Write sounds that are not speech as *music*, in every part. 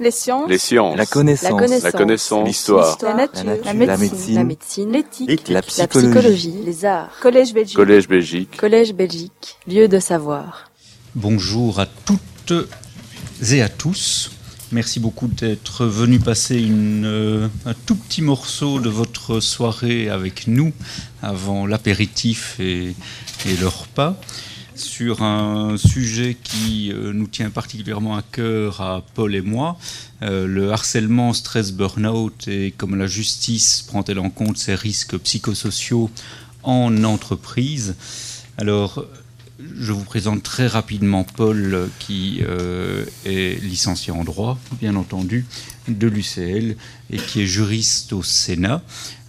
Les sciences. Les sciences. La connaissance. La connaissance. La. L'histoire. La nature. La nature. La médecine. La médecine. La médecine. L'éthique. La La psychologie. Les arts. Collège Belgique. Collège Belgique. Collège Belgique. Lieu de savoir. Bonjour à toutes et à tous. Merci beaucoup d'être venus passer une, euh, un tout petit morceau de votre soirée avec nous avant l'apéritif et, et le repas sur un sujet qui euh, nous tient particulièrement à cœur à Paul et moi, euh, le harcèlement, stress, burn-out et comment la justice prend-elle en compte ces risques psychosociaux en entreprise. Alors, je vous présente très rapidement Paul, qui euh, est licencié en droit, bien entendu, de l'UCL et qui est juriste au Sénat.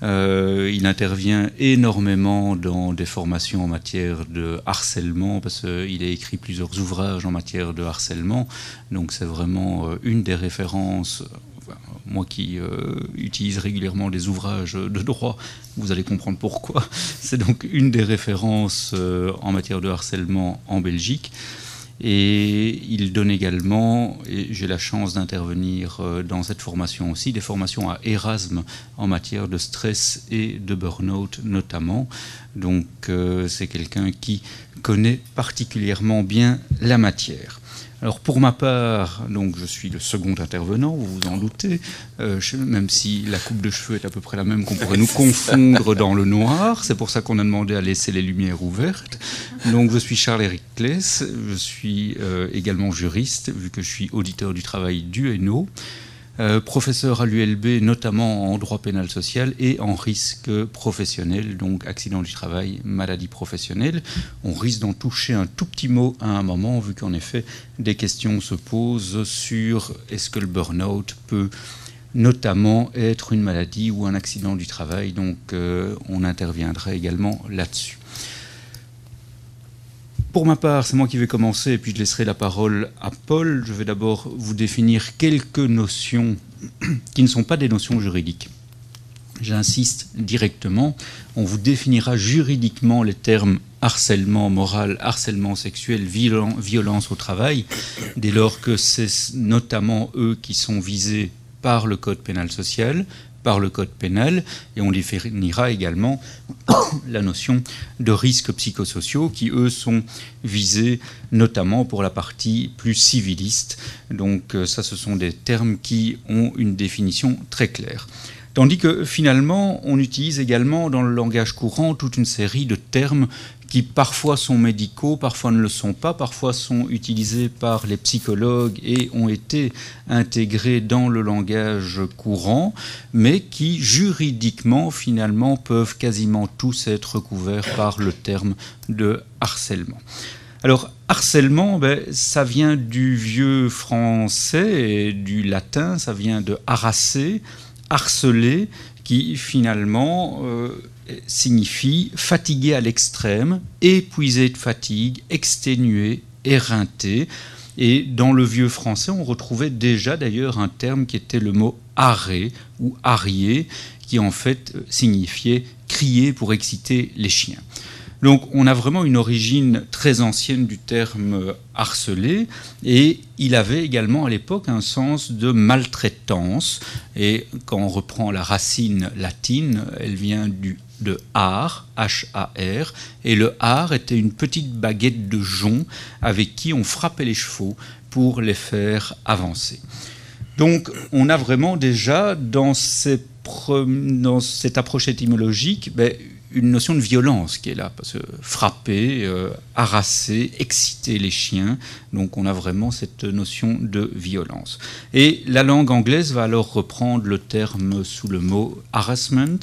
Euh, il intervient énormément dans des formations en matière de harcèlement, parce qu'il a écrit plusieurs ouvrages en matière de harcèlement. Donc c'est vraiment euh, une des références moi qui euh, utilise régulièrement des ouvrages de droit, vous allez comprendre pourquoi. *laughs* C'est donc une des références en matière de harcèlement en Belgique. Et il donne également, et j'ai la chance d'intervenir euh, dans cette formation aussi, des formations à Erasme en matière de stress et de burn-out notamment. Donc euh, c'est quelqu'un qui connaît particulièrement bien la matière. Alors pour ma part, donc je suis le second intervenant, vous vous en doutez, euh, je- même si la coupe de cheveux est à peu près la même, qu'on pourrait nous *laughs* confondre dans le noir. C'est pour ça qu'on a demandé à laisser les lumières ouvertes. Donc je suis Charles-Éric Kless, je suis euh, également juriste, vu que je suis auditeur du travail du Hainaut. Euh, professeur à l'ULB, notamment en droit pénal social et en risque professionnel, donc accident du travail, maladie professionnelle. On risque d'en toucher un tout petit mot à un moment, vu qu'en effet, des questions se posent sur est-ce que le burn-out peut notamment être une maladie ou un accident du travail. Donc euh, on interviendra également là-dessus. Pour ma part, c'est moi qui vais commencer et puis je laisserai la parole à Paul. Je vais d'abord vous définir quelques notions *clears throat* qui ne sont pas des notions juridiques. J'insiste directement, on vous définira juridiquement les termes harcèlement moral, harcèlement sexuel, violen- violence au travail, dès lors que c'est notamment eux qui sont visés par le Code pénal social, par le Code pénal, et on définira également *coughs* la notion de risques psychosociaux qui, eux, sont visés notamment pour la partie plus civiliste. Donc euh, ça, ce sont des termes qui ont une définition très claire. Tandis que finalement, on utilise également dans le langage courant toute une série de termes qui parfois sont médicaux, parfois ne le sont pas, parfois sont utilisés par les psychologues et ont été intégrés dans le langage courant, mais qui juridiquement finalement peuvent quasiment tous être couverts par le terme de harcèlement. Alors, harcèlement, ben, ça vient du vieux français et du latin, ça vient de harasser, harceler, qui finalement euh, signifie fatigué à l'extrême, épuisé de fatigue, exténué, éreinté. Et dans le vieux français, on retrouvait déjà d'ailleurs un terme qui était le mot arrêt ou arrier, qui en fait signifiait crier pour exciter les chiens. Donc on a vraiment une origine très ancienne du terme harceler et il avait également à l'époque un sens de maltraitance et quand on reprend la racine latine, elle vient du de har, H-A-R, et le har était une petite baguette de jonc avec qui on frappait les chevaux pour les faire avancer. Donc on a vraiment déjà dans, ces dans cette approche étymologique ben, une notion de violence qui est là, parce que frapper, euh, harasser, exciter les chiens, donc on a vraiment cette notion de violence. Et la langue anglaise va alors reprendre le terme sous le mot harassment,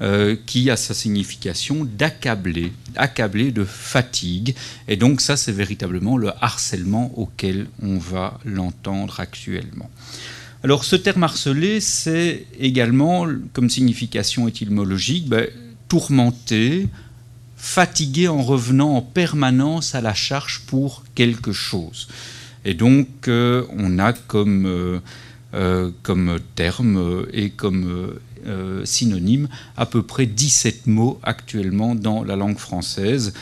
euh, qui a sa signification d'accabler, accabler de fatigue, et donc ça c'est véritablement le harcèlement auquel on va l'entendre actuellement. Alors ce terme harcelé, c'est également, comme signification étymologique, ben, tourmenté, fatigué en revenant en permanence à la charge pour quelque chose. Et donc euh, on a comme, euh, euh, terme et comme synonymes, à peu près 17 mots actuellement dans la langue française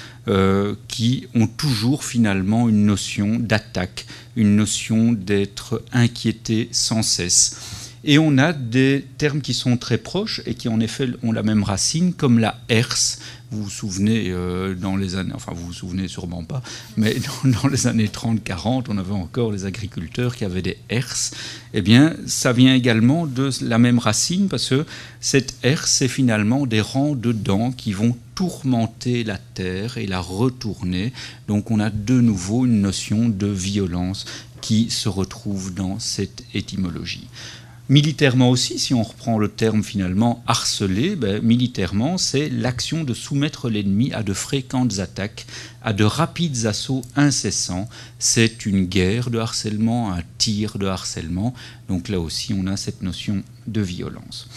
qui ont toujours finalement une notion d'attaque, une notion d'être inquiété sans cesse. Et on a des termes qui sont très proches et qui en effet ont la même racine, comme la herse, vous vous souvenez, euh, dans les années, enfin vous vous souvenez sûrement pas, mais *laughs* dans, les années 30-40, on avait encore les agriculteurs qui avaient des herses. Eh bien, ça vient également de la même racine parce que cette herse, c'est finalement des rangs de dents qui vont tourmenter la terre et la retourner. Donc on a de nouveau une notion de violence qui se retrouve dans cette étymologie. Militairement aussi, si on reprend le terme finalement harceler, ben, militairement, c'est l'action de soumettre l'ennemi à de fréquentes attaques, à de rapides assauts incessants. C'est une guerre de harcèlement, un tir de harcèlement. Donc là aussi, on a cette notion de violence.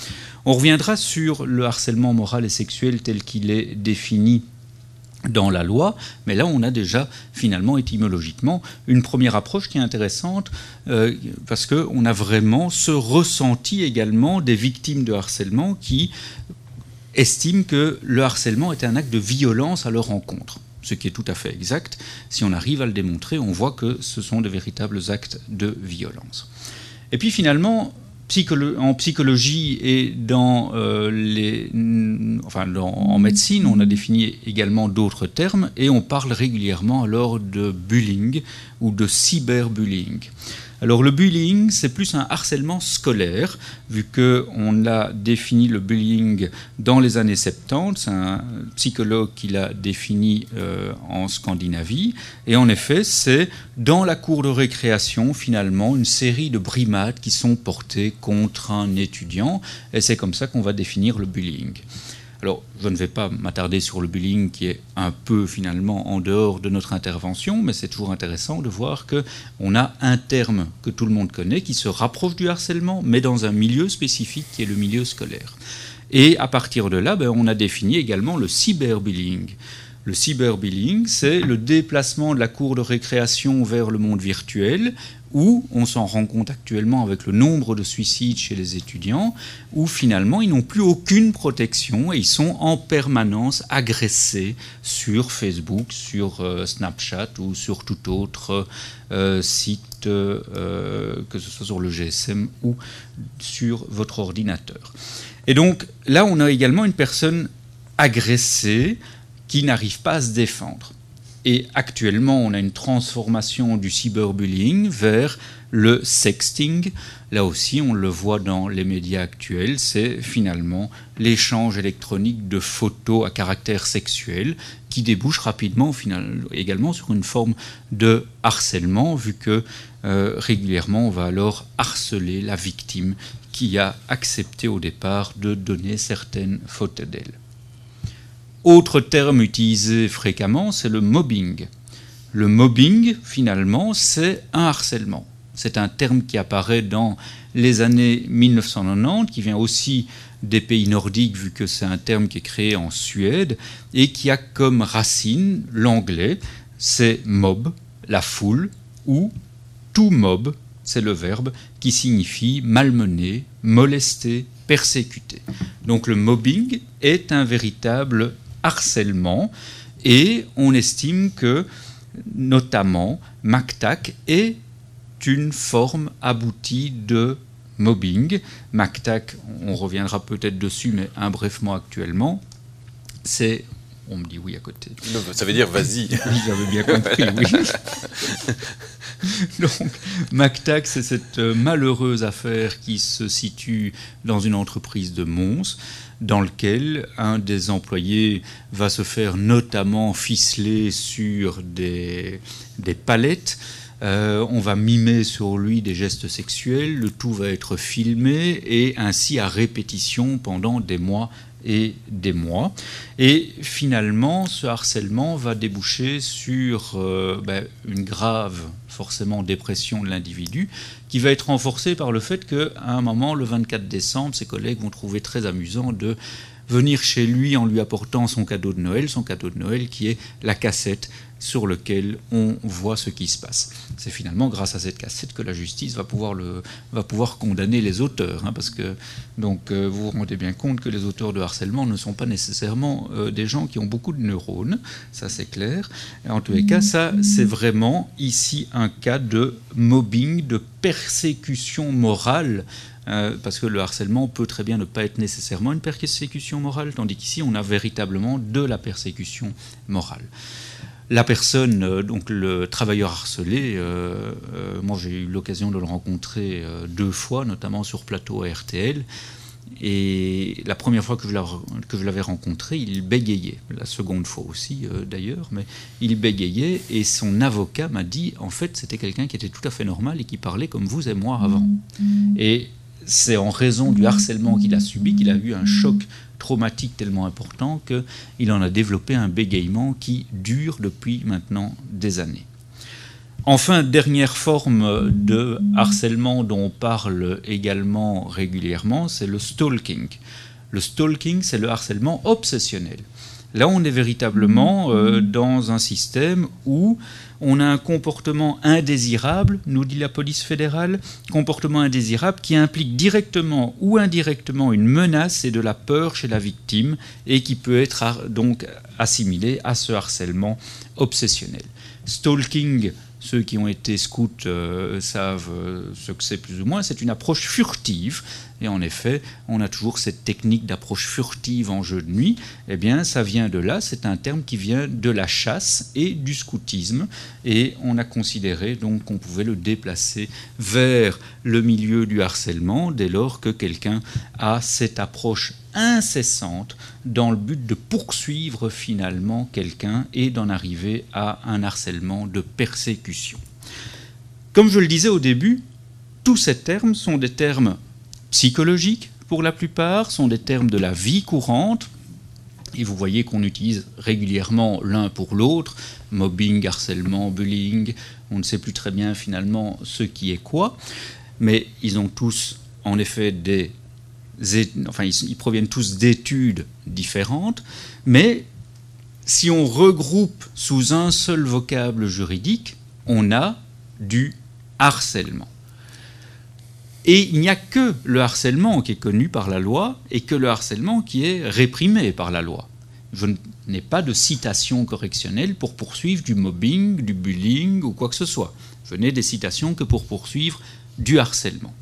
On reviendra sur le harcèlement moral et sexuel tel qu'il est défini dans la loi, mais là on a déjà finalement étymologiquement une première approche qui est intéressante euh, parce qu'on a vraiment ce ressenti également des victimes de harcèlement qui estiment que le harcèlement est un acte de violence à leur encontre. Ce qui est tout à fait exact. Si on arrive à le démontrer, on voit que ce sont de véritables actes de violence. Et puis finalement, en psychologie et dans euh, les, enfin, en médecine, on a défini également d'autres termes et on parle régulièrement alors de bullying ou de cyberbullying. Alors le bullying, c'est plus un harcèlement scolaire, vu qu'on a défini le bullying dans les années 70, c'est un psychologue qui l'a défini euh, en Scandinavie, et en effet, c'est dans la cour de récréation, finalement, une série de brimades qui sont portées contre un étudiant, et c'est comme ça qu'on va définir le bullying. Alors, je ne vais pas m'attarder sur le bullying qui est un peu finalement en dehors de notre intervention, mais c'est toujours intéressant de voir qu'on a un terme que tout le monde connaît qui se rapproche du harcèlement, mais dans un milieu spécifique qui est le milieu scolaire. Et à partir de là, ben, on a défini également le cyberbullying. Le cyberbullying, c'est le déplacement de la cour de récréation vers le monde virtuel, où on s'en rend compte actuellement avec le nombre de suicides chez les étudiants, où finalement ils n'ont plus aucune protection et ils sont en permanence agressés sur Facebook, sur euh, Snapchat ou sur tout autre euh, site, euh, que ce soit sur le GSM ou sur votre ordinateur. Et donc là, on a également une personne agressée qui n'arrive pas à se défendre. Et actuellement, on a une transformation du cyberbullying vers le sexting. Là aussi, on le voit dans les médias actuels, c'est finalement l'échange électronique de photos à caractère sexuel qui débouche rapidement également sur une forme de harcèlement, vu que euh, régulièrement, on va alors harceler la victime qui a accepté au départ de donner certaines photos d'elle. Autre terme utilisé fréquemment, c'est le mobbing. Le mobbing, finalement, c'est un harcèlement. C'est un terme qui apparaît dans les années 1990, qui vient aussi des pays nordiques, vu que c'est un terme qui est créé en Suède, et qui a comme racine l'anglais, c'est mob, la foule, ou to mob, c'est le verbe, qui signifie malmener, molester, persécuter. Donc le mobbing est un véritable harcèlement et on estime que notamment MacTac est une forme aboutie de mobbing. MacTac, on reviendra peut-être dessus, mais un mot actuellement, c'est on me dit oui à côté. ça veut dire vas-y. *laughs* oui, j'avais bien compris, oui. *laughs* Donc, MacTac, c'est cette malheureuse affaire qui se situe dans une entreprise de Mons, dans lequel un des employés va se faire notamment ficeler sur des, palettes. Euh, on va mimer sur lui des gestes sexuels, le tout va être filmé et ainsi à répétition pendant des mois et des mois. Et finalement, ce harcèlement va déboucher sur euh, ben, une grave, forcément, dépression de l'individu, qui va être renforcée par le fait qu'à un moment, le 24 décembre, ses collègues vont trouver très amusant de venir chez lui en lui apportant son cadeau de Noël, son cadeau de Noël qui est la cassette sur lequel on voit ce qui se passe. C'est finalement grâce à cette cassette que la justice va pouvoir, le, va pouvoir condamner les auteurs, hein, parce que donc euh, vous vous rendez bien compte que les auteurs de harcèlement ne sont pas nécessairement euh, des gens qui ont beaucoup de neurones, ça c'est clair. en tous les cas, ça c'est vraiment ici un cas de mobbing, de persécution morale euh, parce que le harcèlement peut très bien ne pas être nécessairement une persécution morale, tandis qu'ici on a véritablement de la persécution morale la personne, euh, donc le travailleur harcelé, euh, moi j'ai eu l'occasion de le rencontrer deux fois, notamment sur plateau à RTL. Et la première fois que je l'avais rencontré, il bégayait. La seconde fois aussi, d'ailleurs, mais il bégayait. Et son avocat m'a dit, en fait, c'était quelqu'un qui était tout à fait normal et qui parlait comme vous et moi avant. Et c'est en raison du harcèlement qu'il a subi qu'il a eu un choc traumatique tellement important qu'il en a développé un bégaiement qui dure depuis maintenant des années. Enfin, dernière forme de harcèlement dont on parle également régulièrement, c'est le stalking. Le stalking, c'est le harcèlement obsessionnel. Là, on est véritablement euh, dans un système où on a un comportement indésirable, nous dit la police fédérale, comportement indésirable qui implique directement ou indirectement une menace et de la peur chez la victime et qui peut être donc assimilé à ce harcèlement obsessionnel. Stalking, ceux qui ont été scouts euh, savent euh, ce que c'est plus ou moins. C'est une approche furtive. Et en effet, on a toujours cette technique d'approche furtive en jeu de nuit. Eh bien, ça vient de là. C'est un terme qui vient de la chasse et du scoutisme. Et on a considéré donc qu'on pouvait le déplacer vers le milieu du harcèlement dès lors que quelqu'un a cette approche incessante dans le but de poursuivre finalement quelqu'un et d'en arriver à un harcèlement de persécution. Comme je le disais au début, tous ces termes sont des termes psychologiques pour la plupart, sont des termes de la vie courante, et vous voyez qu'on utilise régulièrement l'un pour l'autre, mobbing, harcèlement, bullying, on ne sait plus très bien finalement ce qui est quoi, mais ils ont tous en effet des enfin, ils, proviennent tous d'études différentes, mais si on regroupe sous un seul vocable juridique, on a du harcèlement. Et il n'y a que le harcèlement qui est connu par la loi et que le harcèlement qui est réprimé par la loi. Je n'ai pas de citation correctionnelle pour poursuivre du mobbing, du bullying ou quoi que ce soit. Je n'ai des citations que pour poursuivre du harcèlement.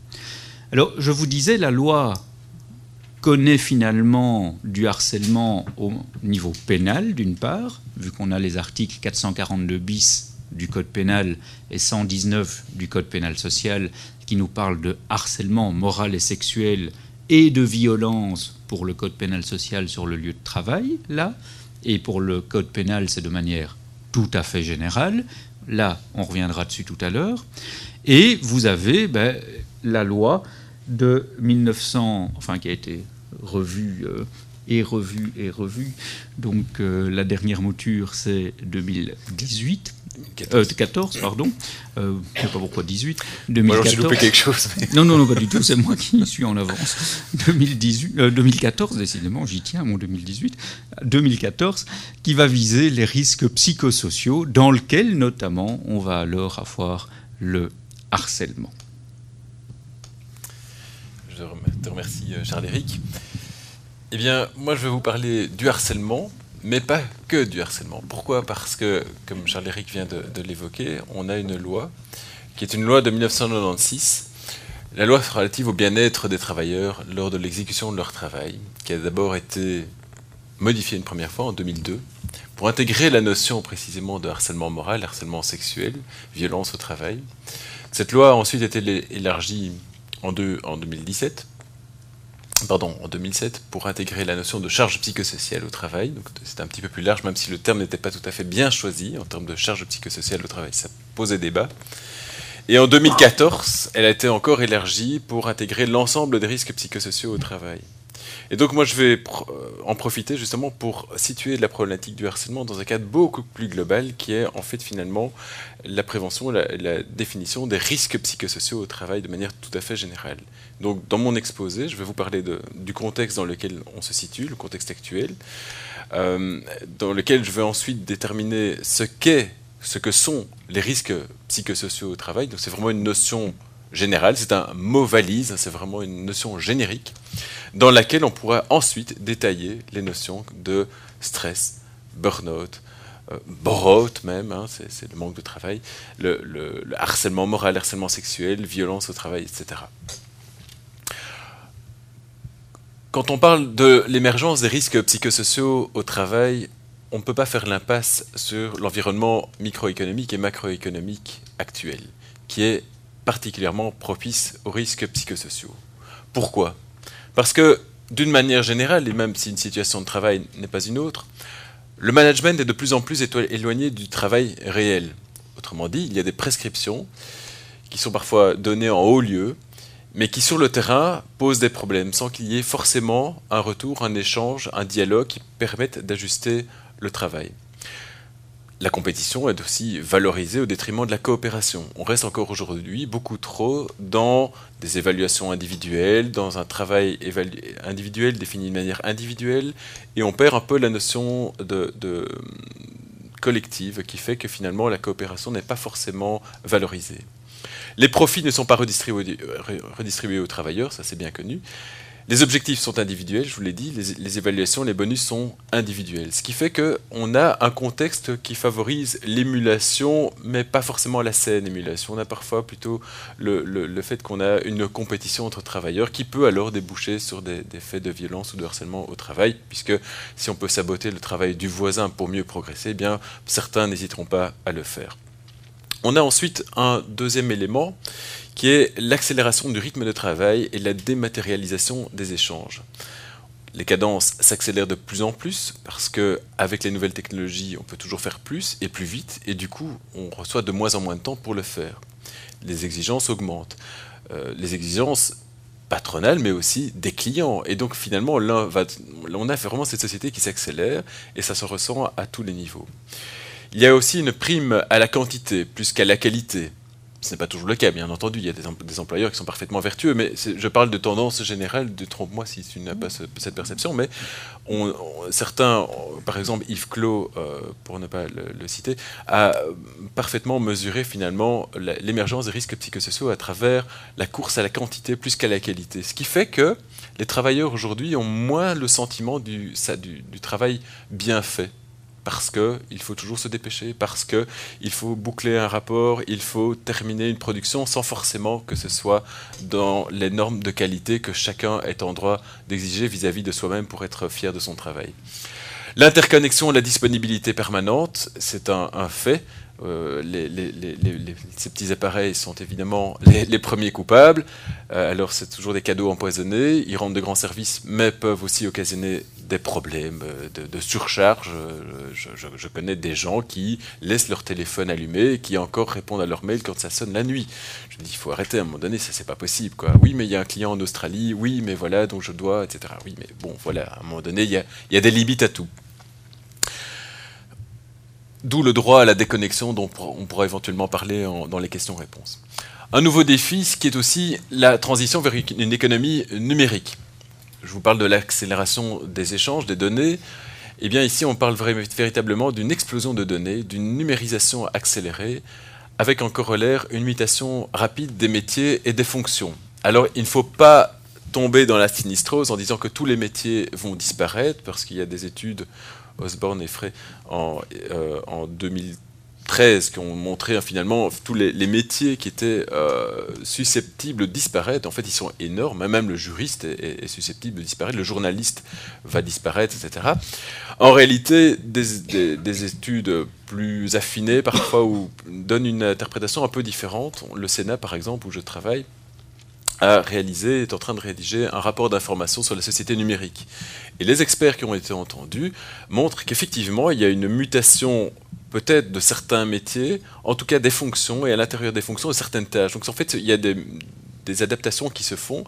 Alors, je vous disais, la loi connaît finalement du harcèlement au niveau pénal, d'une part, vu qu'on a les articles 442 bis du Code pénal et 119 du Code pénal social qui nous parlent de harcèlement moral et sexuel et de violence pour le Code pénal social sur le lieu de travail, là, et pour le Code pénal, c'est de manière tout à fait générale. Là, on reviendra dessus tout à l'heure. Et vous avez ben, la loi de 1900, enfin qui a été revue euh, et revue et revue. Donc euh, la dernière mouture c'est 2018. 14. Euh, pardon. je ne sais pas pourquoi 18. 2014. Moi, j'ai loupé quelque chose. Non, non, non, pas du tout. C'est moi qui suis en avance. 2018, 2014, décidément, j'y tiens, mon 2018. 2014, qui va viser les risques psychosociaux, dans lequel, notamment, on va alors avoir le harcèlement je te remercie euh, Charles-Éric. Eh bien, moi je vais vous parler du harcèlement, mais pas que du harcèlement. Pourquoi? Parce que, comme Charles-Éric vient de, l'évoquer, on a une loi qui est une loi de 1996, la loi relative au bien-être des travailleurs lors de l'exécution de leur travail, qui a d'abord été modifiée une première fois en 2002 pour intégrer la notion précisément de harcèlement moral, harcèlement sexuel, violence au travail. Cette loi a ensuite été élargie en, en 2017, pardon, en 2007, pour intégrer la notion de charge psychosociale au travail. Donc c'est un petit peu plus large, même si le terme n'était pas tout à fait bien choisi en termes de charge psychosociale au travail. Ça posait débat. Et en 2014, elle a été encore élargie pour intégrer l'ensemble des risques psychosociaux au travail. Et donc moi je vais euh, en profiter justement pour situer la problématique du harcèlement dans un cadre beaucoup plus global qui est en fait finalement la prévention, la, la définition des risques psychosociaux au travail de manière tout à fait générale. Donc dans mon exposé, je vais vous parler du contexte dans lequel on se situe, le contexte actuel, euh, dans lequel je vais ensuite déterminer ce qu'est, ce que sont les risques psychosociaux au travail. Donc c'est vraiment une notion générale, c'est un mot valise, c'est vraiment une notion générique dans laquelle on pourra ensuite détailler les notions de stress, burn-out, euh, même, hein, c'est le manque de travail, le, le, harcèlement moral, harcèlement sexuel, violence au travail, etc. Quand on parle de l'émergence des risques psychosociaux au travail, on ne peut pas faire l'impasse sur l'environnement microéconomique et macroéconomique actuel, qui est particulièrement propice aux risques psychosociaux. Pourquoi? Parce que, d'une manière générale, et même si une situation de travail n'est pas une autre, le management est de plus en plus éloigné du travail réel. Autrement dit, il y a des prescriptions qui sont parfois données en haut lieu, mais qui sur le terrain posent des problèmes sans qu'il y ait forcément un retour, un échange, un dialogue qui permettent d'ajuster le travail. La compétition est aussi valorisée au détriment de la coopération. On reste encore aujourd'hui beaucoup trop dans des évaluations individuelles, dans un travail individuel défini de manière individuelle, et on perd un peu la notion de collective qui fait que finalement la coopération n'est pas forcément valorisée. Les profits ne sont pas redistribués, aux travailleurs, ça c'est bien connu. Les objectifs sont individuels, je vous l'ai dit, les, évaluations, les bonus sont individuels. Ce qui fait qu'on a un contexte qui favorise l'émulation, mais pas forcément la saine émulation. On a parfois plutôt le, fait qu'on a une compétition entre travailleurs qui peut alors déboucher sur des, des, faits de violence ou de harcèlement au travail, puisque si on peut saboter le travail du voisin pour mieux progresser, eh bien certains n'hésiteront pas à le faire. On a ensuite un deuxième élément qui est l'accélération du rythme de travail et la dématérialisation des échanges. Les cadences s'accélèrent de plus en plus parce que avec les nouvelles technologies, on peut toujours faire plus et plus vite et du coup, on reçoit de moins en moins de temps pour le faire. Les exigences augmentent. Euh, les exigences patronales mais aussi des clients. Et donc finalement, va, on a vraiment cette société qui s'accélère et ça se ressent à tous les niveaux. Il y a aussi une prime à la quantité plus qu'à la qualité. Ce n'est pas toujours le cas, bien entendu. Il y a des, employeurs qui sont parfaitement vertueux, mais je parle de tendance générale, de trompe-moi si tu n'as pas cette perception, mais certains, par exemple Yves Clos, euh, pour ne pas le, citer, a parfaitement mesuré finalement l'émergence des risques psychosociaux à travers la course à la quantité plus qu'à la qualité. Ce qui fait que les travailleurs aujourd'hui ont moins le sentiment du travail bien fait parce qu'il faut toujours se dépêcher, parce qu'il faut boucler un rapport, il faut terminer une production sans forcément que ce soit dans les normes de qualité que chacun est en droit d'exiger vis-à-vis de soi-même pour être fier de son travail. L'interconnexion, la disponibilité permanente, c'est un, fait. Euh, ces petits appareils sont évidemment les, premiers coupables. Euh, alors c'est toujours des cadeaux empoisonnés. Ils rendent de grands services, mais peuvent aussi occasionner des problèmes euh, de, surcharge. Je, connais des gens qui laissent leur téléphone allumé et qui encore répondent à leur mail quand ça sonne la nuit. Je dis, il faut arrêter à un moment donné, ça c'est pas possible. Oui, mais il y a un client en Australie, oui, mais voilà, donc je dois, etc. Oui, mais bon, voilà, à un moment donné, il y a des limites à tout. D'où le droit à la déconnexion dont on pourra éventuellement parler dans les questions-réponses. Un nouveau défi, ce qui est aussi la transition vers une économie numérique. Je vous parle de l'accélération des échanges, des données. Eh bien ici, on parle véritablement d'une explosion de données, d'une numérisation accélérée, avec en corollaire une mutation rapide des métiers et des fonctions. Alors, il ne faut pas tomber dans la sinistrose en disant que tous les métiers vont disparaître, parce qu'il y a des études Osborne et Frey en, 2013 qui ont montré hein, finalement tous les, métiers qui étaient euh, susceptibles de disparaître. En fait, ils sont énormes. Même le juriste est, susceptible de disparaître. Le journaliste va disparaître, etc. En réalité, des, études plus affinées parfois ou donnent une interprétation un peu différente. Le Sénat, par exemple, où je travaille, a réalisé, est en train de rédiger un rapport d'information sur la société numérique. Et les experts qui ont été entendus montrent qu'effectivement, il y a une mutation peut-être de certains métiers, en tout cas des fonctions, et à l'intérieur des fonctions, de certaines tâches. Donc en fait, il y a des, adaptations qui se font,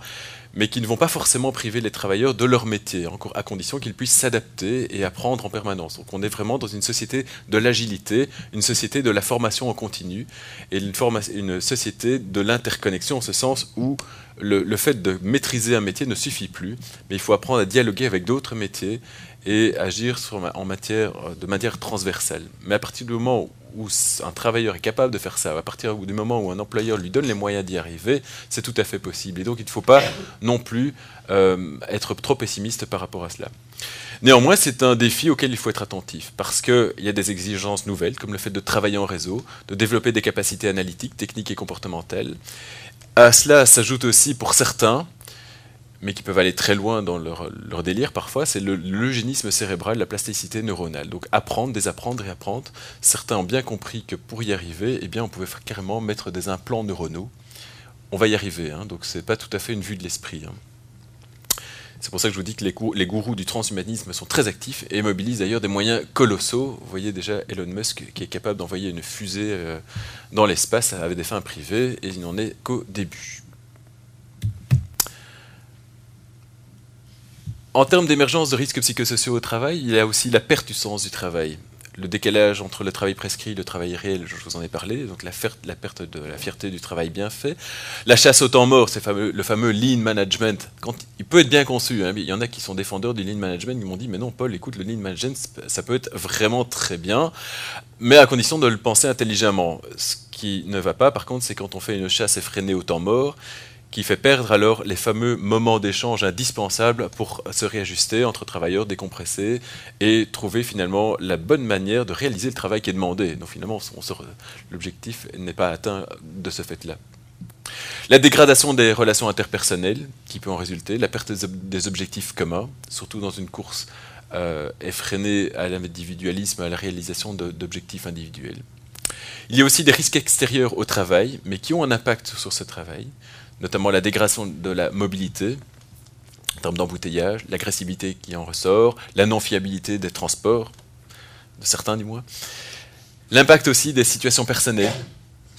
mais qui ne vont pas forcément priver les travailleurs de leur métier, à condition qu'ils puissent s'adapter et apprendre en permanence. Donc on est vraiment dans une société de l'agilité, une société de la formation en continu, et une, une société de l'interconnexion, en ce sens où le, fait de maîtriser un métier ne suffit plus, mais il faut apprendre à dialoguer avec d'autres métiers et agir en matière, de manière transversale. Mais à partir du moment où un travailleur est capable de faire ça, à partir du moment où un employeur lui donne les moyens d'y arriver, c'est tout à fait possible. Et donc il ne faut pas non plus euh, être trop pessimiste par rapport à cela. Néanmoins, c'est un défi auquel il faut être attentif, parce qu'il y a des exigences nouvelles, comme le fait de travailler en réseau, de développer des capacités analytiques, techniques et comportementales. À cela s'ajoute aussi, pour certains, mais qui peuvent aller très loin dans leur, délire parfois, c'est l'eugénisme cérébral, la plasticité neuronale. Donc apprendre, désapprendre et apprendre. Certains ont bien compris que pour y arriver, eh bien, on pouvait carrément mettre des implants neuronaux. On va y arriver, hein, donc c'est pas tout à fait une vue de l'esprit. Hein. C'est pour ça que je vous dis que les, les, gourous du transhumanisme sont très actifs et mobilisent d'ailleurs des moyens colossaux. Vous voyez déjà Elon Musk qui est capable d'envoyer une fusée euh, dans l'espace avec des fins privées et il n'en est qu'au début. En termes d'émergence de risques psychosociaux au travail, il y a aussi la perte du sens du travail. Le décalage entre le travail prescrit et le travail réel, je vous en ai parlé, donc la, perte de la fierté du travail bien fait. La chasse au temps mort, c'est le fameux lean management. Il peut être bien conçu, hein, il y en a qui sont défendeurs du lean management, ils m'ont dit, mais non Paul, écoute, le lean management, ça peut être vraiment très bien, mais à condition de le penser intelligemment. Ce qui ne va pas, par contre, c'est quand on fait une chasse effrénée au temps mort, qui fait perdre alors les fameux moments d'échange indispensables pour se réajuster entre travailleurs décompressés et trouver finalement la bonne manière de réaliser le travail qui est demandé. Donc finalement, l'objectif n'est pas atteint de ce fait-là. La dégradation des relations interpersonnelles qui peut en résulter, la perte des objectifs communs, surtout dans une course euh, effrénée à l'individualisme, à la réalisation d'objectifs individuels. Il y a aussi des risques extérieurs au travail, mais qui ont un impact sur ce travail notamment la dégradation de la mobilité, en termes d'embouteillage, l'agressivité qui en ressort, la non-fiabilité des transports, de certains du moins, l'impact aussi des situations personnelles.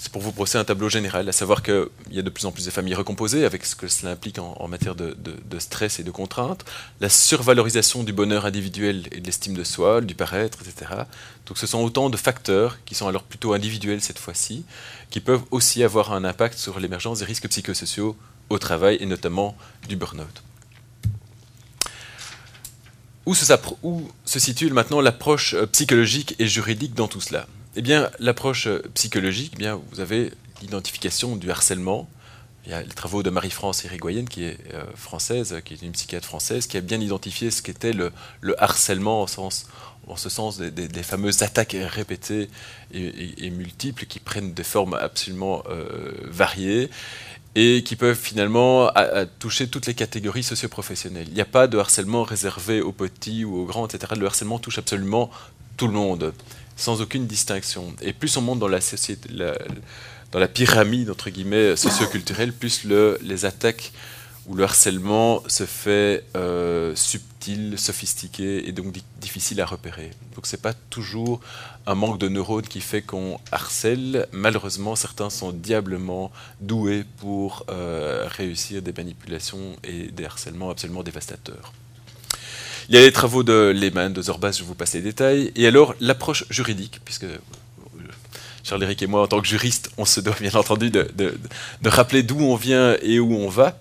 C'est pour vous brosser un tableau général, à savoir qu'il y a de plus en plus de familles recomposées, avec ce que cela implique en, matière de, stress et de contraintes, la survalorisation du bonheur individuel et de l'estime de soi, du paraître, etc. Donc ce sont autant de facteurs qui sont alors plutôt individuels cette fois-ci, qui peuvent aussi avoir un impact sur l'émergence des risques psychosociaux au travail et notamment du burn-out. Où se, où se situe maintenant l'approche euh, psychologique et juridique dans tout cela? Eh bien, l'approche euh, psychologique, eh bien, vous avez l'identification du harcèlement. Il y a les travaux de Marie-France Irigoyenne, qui est euh, française, qui est une psychiatre française, qui a bien identifié ce qu'était le, le, harcèlement en ce sens des, fameuses attaques répétées et, multiples qui prennent des formes absolument euh, variées et qui peuvent finalement toucher toutes les catégories socioprofessionnelles. Il n'y a pas de harcèlement réservé aux petits ou aux grands, etc. Le harcèlement touche absolument tout le monde, sans aucune distinction. Et plus on monte dans la pyramide entre guillemets socioculturelle, plus le, les attaques où le harcèlement se fait euh, subtil, sophistiqué et donc difficile à repérer. Donc c'est pas toujours un manque de neurones qui fait qu'on harcèle. Malheureusement, certains sont diablement doués pour euh, réussir des manipulations et des harcèlements absolument dévastateurs. Il y a les travaux de Lehman, de Zorbas, je vous passe les détails. Et alors, l'approche juridique, puisque euh, Charles-Éric et moi, en tant que juristes, on se doit bien entendu de rappeler d'où on vient et où on va.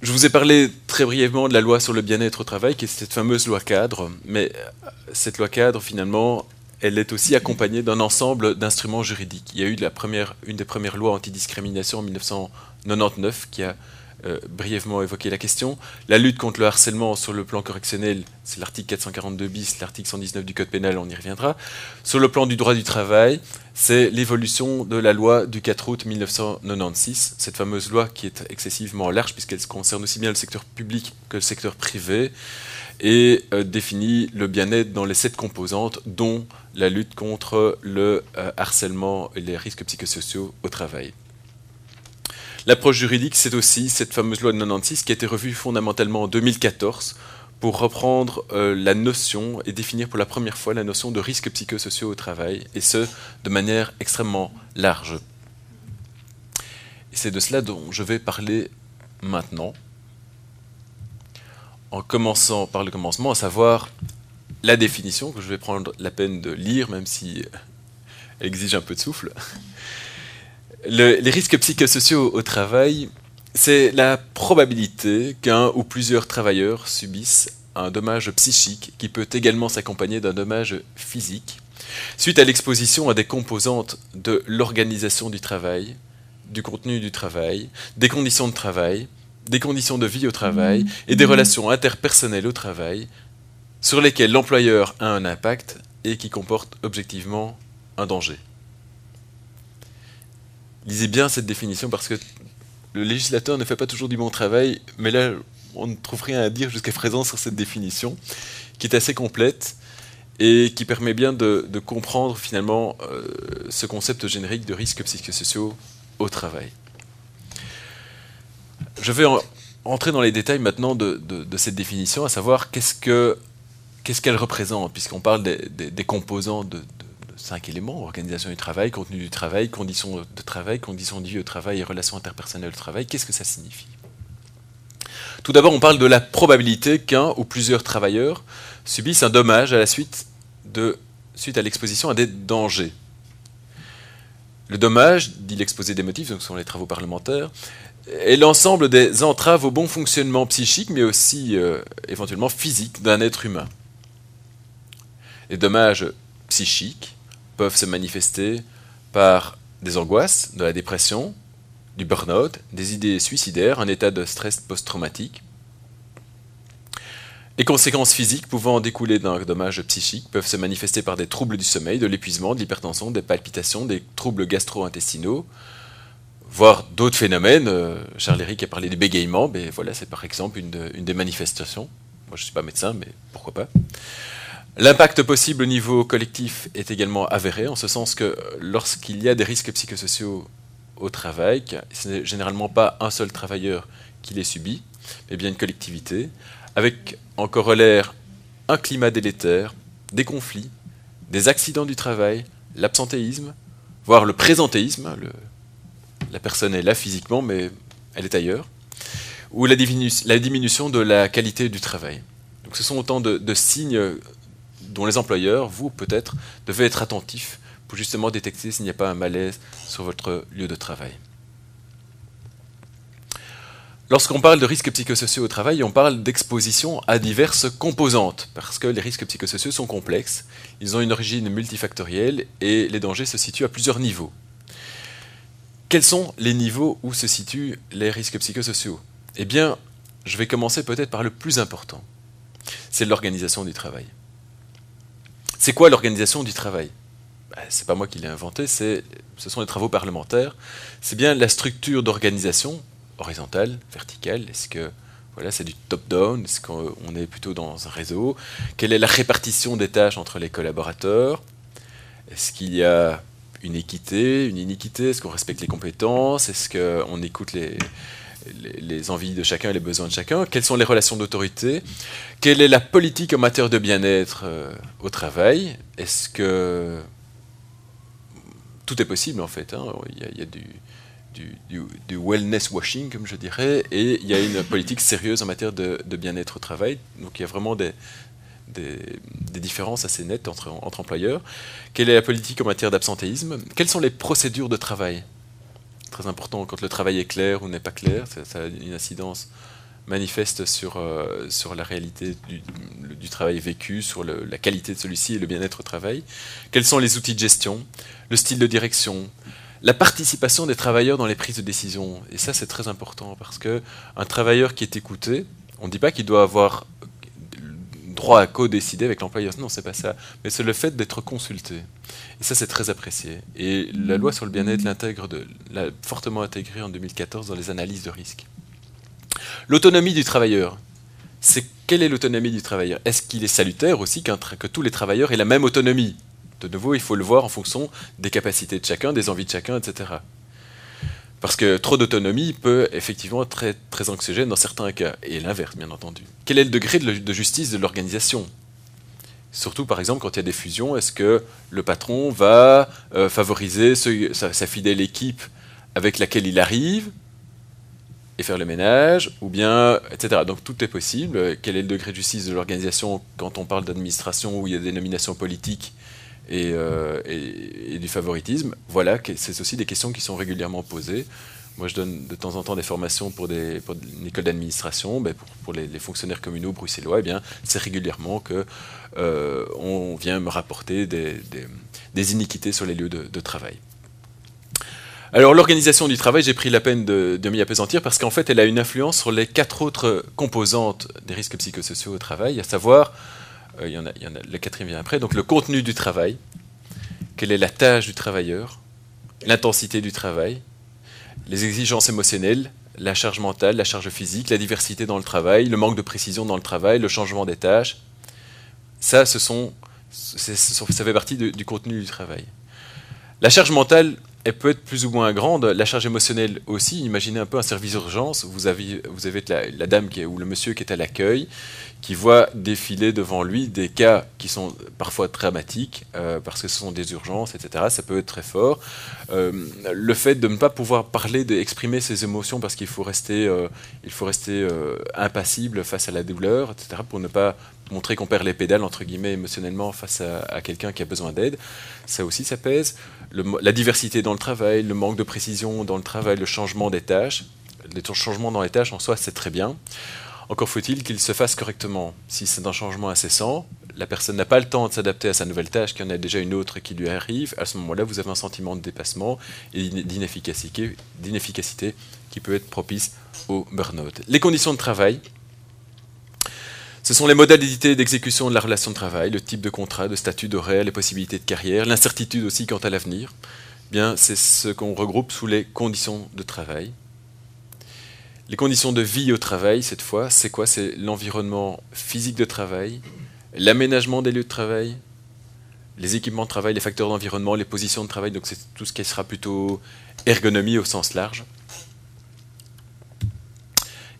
Je vous ai parlé très brièvement de la loi sur le bien-être au travail, qui est cette fameuse loi cadre, mais euh, cette loi cadre, finalement, elle est aussi accompagnée d'un ensemble d'instruments juridiques. Il y a eu la première, une des premières lois antidiscrimination en 1999 qui a euh, brièvement évoqué la question. La lutte contre le harcèlement sur le plan correctionnel, c'est l'article 442 bis, l'article 119 du Code pénal, on y reviendra. Sur le plan du droit du travail, c'est l'évolution de la loi du 4 août 1996, cette fameuse loi qui est excessivement large puisqu'elle concerne aussi bien le secteur public que le secteur privé et euh, définit le bien-être dans les sept composantes, dont la lutte contre le euh, harcèlement et les risques psychosociaux au travail. L'approche juridique, c'est aussi cette fameuse loi de 96 qui a été revue fondamentalement en 2014 pour reprendre euh, la notion et définir pour la première fois la notion de risques psychosociaux au travail, et ce, de manière extrêmement large. C'est de cela dont je vais parler maintenant, en commençant par le commencement, à savoir la définition que je vais prendre la peine de lire, même si elle exige un peu de souffle. Les risques psychosociaux au travail, c'est la probabilité qu'un ou plusieurs travailleurs subissent un dommage psychique qui peut également s'accompagner d'un dommage physique suite à l'exposition à des composantes de l'organisation du travail, du contenu du travail, des conditions de travail, des conditions de vie au travail et des relations interpersonnelles au travail sur lesquelles l'employeur a un impact et qui comportent objectivement un danger. Lisez bien cette définition parce que le législateur ne fait pas toujours du bon travail, mais là, on ne trouve rien à dire jusqu'à présent sur cette définition, qui est assez complète et qui permet bien de, comprendre finalement euh, ce concept générique de risques psychosociaux au travail. Je vais entrer dans les détails maintenant de, cette définition, à savoir qu'est-ce qu'elle représente, puisqu'on parle des, composants de, cinq éléments, organisation du travail, contenu du travail, conditions de travail, conditions de vie au travail et relations interpersonnelles au travail, qu'est-ce que ça signifie? Tout d'abord, on parle de la probabilité qu'un ou plusieurs travailleurs subissent un dommage à la suite, de, suite à l'exposition à des dangers. Le dommage, dit l'exposé des motifs, donc ce sont les travaux parlementaires, est l'ensemble des entraves au bon fonctionnement psychique, mais aussi euh, éventuellement physique d'un être humain. Les dommages psychiques peuvent se manifester par des angoisses, de la dépression, du burn-out, des idées suicidaires, un état de stress post-traumatique. Les conséquences physiques pouvant découler d'un dommage psychique peuvent se manifester par des troubles du sommeil, de l'épuisement, de l'hypertension, des palpitations, des troubles gastro-intestinaux, voire d'autres phénomènes. Euh, Charles Eric a parlé du bégaiement, mais voilà, c'est par exemple une, une, des manifestations. Moi, je ne suis pas médecin, mais pourquoi pas. L'impact possible au niveau collectif est également avéré, en ce sens que lorsqu'il y a des risques psychosociaux au travail, ce n'est généralement pas un seul travailleur qui les subit, mais bien une collectivité, avec en corollaire un climat délétère, des conflits, des accidents du travail, l'absentéisme, voire le présentéisme, la personne est là physiquement, mais elle est ailleurs, ou la, diminution de la qualité du travail. Donc ce sont autant de signes dont les employeurs, vous peut-être, devez être attentifs pour justement détecter s'il n'y a pas un malaise sur votre lieu de travail. Lorsqu'on parle de risques psychosociaux au travail, on parle d'exposition à diverses composantes, parce que les risques psychosociaux sont complexes, ils ont une origine multifactorielle et les dangers se situent à plusieurs niveaux. Quels sont les niveaux où se situent les risques psychosociaux? Eh bien, je vais commencer peut-être par le plus important. C'est l'organisation du travail. C'est quoi l'organisation du travail ben, C'est pas moi qui l'ai inventé, ce sont les travaux parlementaires. C'est bien la structure d'organisation horizontale, verticale. Est-ce que voilà, c'est du top-down? Est-ce qu'on est plutôt dans un réseau? Quelle est la répartition des tâches entre les collaborateurs? Est-ce qu'il y a une équité, une iniquité? Est-ce qu'on respecte les compétences? Est-ce qu'on écoute les, les, envies de chacun et les besoins de chacun, quelles sont les relations d'autorité, quelle est la politique en matière de bien-être euh, au travail, est-ce que tout est possible en fait, hein? il, y a, du, wellness washing comme je dirais, et il y a une politique sérieuse en matière de, bien-être au travail, donc il y a vraiment des, différences assez nettes entre employeurs. Quelle est la politique en matière d'absentéisme? Quelles sont les procédures de travail? Très important quand le travail est clair ou n'est pas clair. Ça, a une incidence manifeste sur, euh, sur la réalité du, travail vécu, sur la qualité de celui-ci et le bien-être au travail. Quels sont les outils de gestion, le style de direction, la participation des travailleurs dans les prises de décision? Et ça, c'est très important parce que un travailleur qui est écouté, on ne dit pas qu'il doit avoir droit à co-décider avec l'employeur. Non, c'est pas ça. Mais c'est le fait d'être consulté. Et ça, c'est très apprécié. Et la loi sur le bien-être l'intègre, l'a fortement intégré en 2014 dans les analyses de risque. L'autonomie du travailleur. C'est quelle est l'autonomie du travailleur? Est-ce qu'il est salutaire aussi que tous les travailleurs aient la même autonomie? De nouveau, il faut le voir en fonction des capacités de chacun, des envies de chacun, etc. Parce que trop d'autonomie peut effectivement être très, anxiogène dans certains cas, et l'inverse bien entendu. Quel est le degré de, justice de l'organisation? Surtout par exemple quand il y a des fusions, est-ce que le patron va euh, favoriser sa, fidèle équipe avec laquelle il arrive et faire le ménage, ou bien, etc. Donc tout est possible. Quel est le degré de justice de l'organisation quand on parle d'administration où il y a des nominations politiques et, euh, et du favoritisme Voilà, c'est aussi des questions qui sont régulièrement posées. Moi, je donne de temps en temps des formations pour, des, une école d'administration, ben pour, les, fonctionnaires communaux bruxellois. Eh bien, c'est régulièrement que euh, on vient me rapporter des, iniquités sur les lieux de, travail. Alors, l'organisation du travail, j'ai pris la peine de, m'y appesantir parce qu'en fait, elle a une influence sur les quatre autres composantes des risques psychosociaux au travail, à savoir, il, y en a, y en a, le quatrième vient après, donc le contenu du travail, quelle est la tâche du travailleur, l'intensité du travail, les exigences émotionnelles, la charge mentale, la charge physique, la diversité dans le travail, le manque de précision dans le travail, le changement des tâches. Ça, ce sont, ça fait partie du contenu du travail. La charge mentale, elle peut être plus ou moins grande. La charge émotionnelle aussi. Imaginez un peu un service d'urgence. Vous avez, vous la, dame ou le monsieur qui est à l'accueil, qui voit défiler devant lui des cas qui sont parfois dramatiques, euh, parce que ce sont des urgences, etc. Ça peut être très fort. Euh, le fait de ne pas pouvoir parler, d'exprimer ses émotions, parce qu'il faut rester, euh, faut rester impassible face à la douleur, etc., pour ne pas montrer qu'on perd les pédales, entre guillemets, émotionnellement face à, quelqu'un qui a besoin d'aide. Ça aussi, ça pèse. la diversité dans le travail, le manque de précision dans le travail, le changement des tâches. Les changements dans les tâches, en soi, c'est très bien. Encore faut-il qu'il se fasse correctement. Si c'est un changement incessant, la personne n'a pas le temps de s'adapter à sa nouvelle tâche, qu'il y en a déjà une autre qui lui arrive, à ce moment-là, vous avez un sentiment de dépassement et d'inefficacité, d'inefficacité qui peut être propice au burn-out. Les conditions de travail, ce sont les modalités d'exécution de la relation de travail, le type de contrat, de statut, d'horaire, les possibilités de carrière, l'incertitude aussi quant à l'avenir. Bien, c'est ce qu'on regroupe sous les conditions de travail. Les conditions de vie au travail, cette fois, c'est quoi? C'est l'environnement physique de travail, l'aménagement des lieux de travail, les équipements de travail, les facteurs d'environnement, les positions de travail, donc c'est tout ce qui sera plutôt ergonomie au sens large.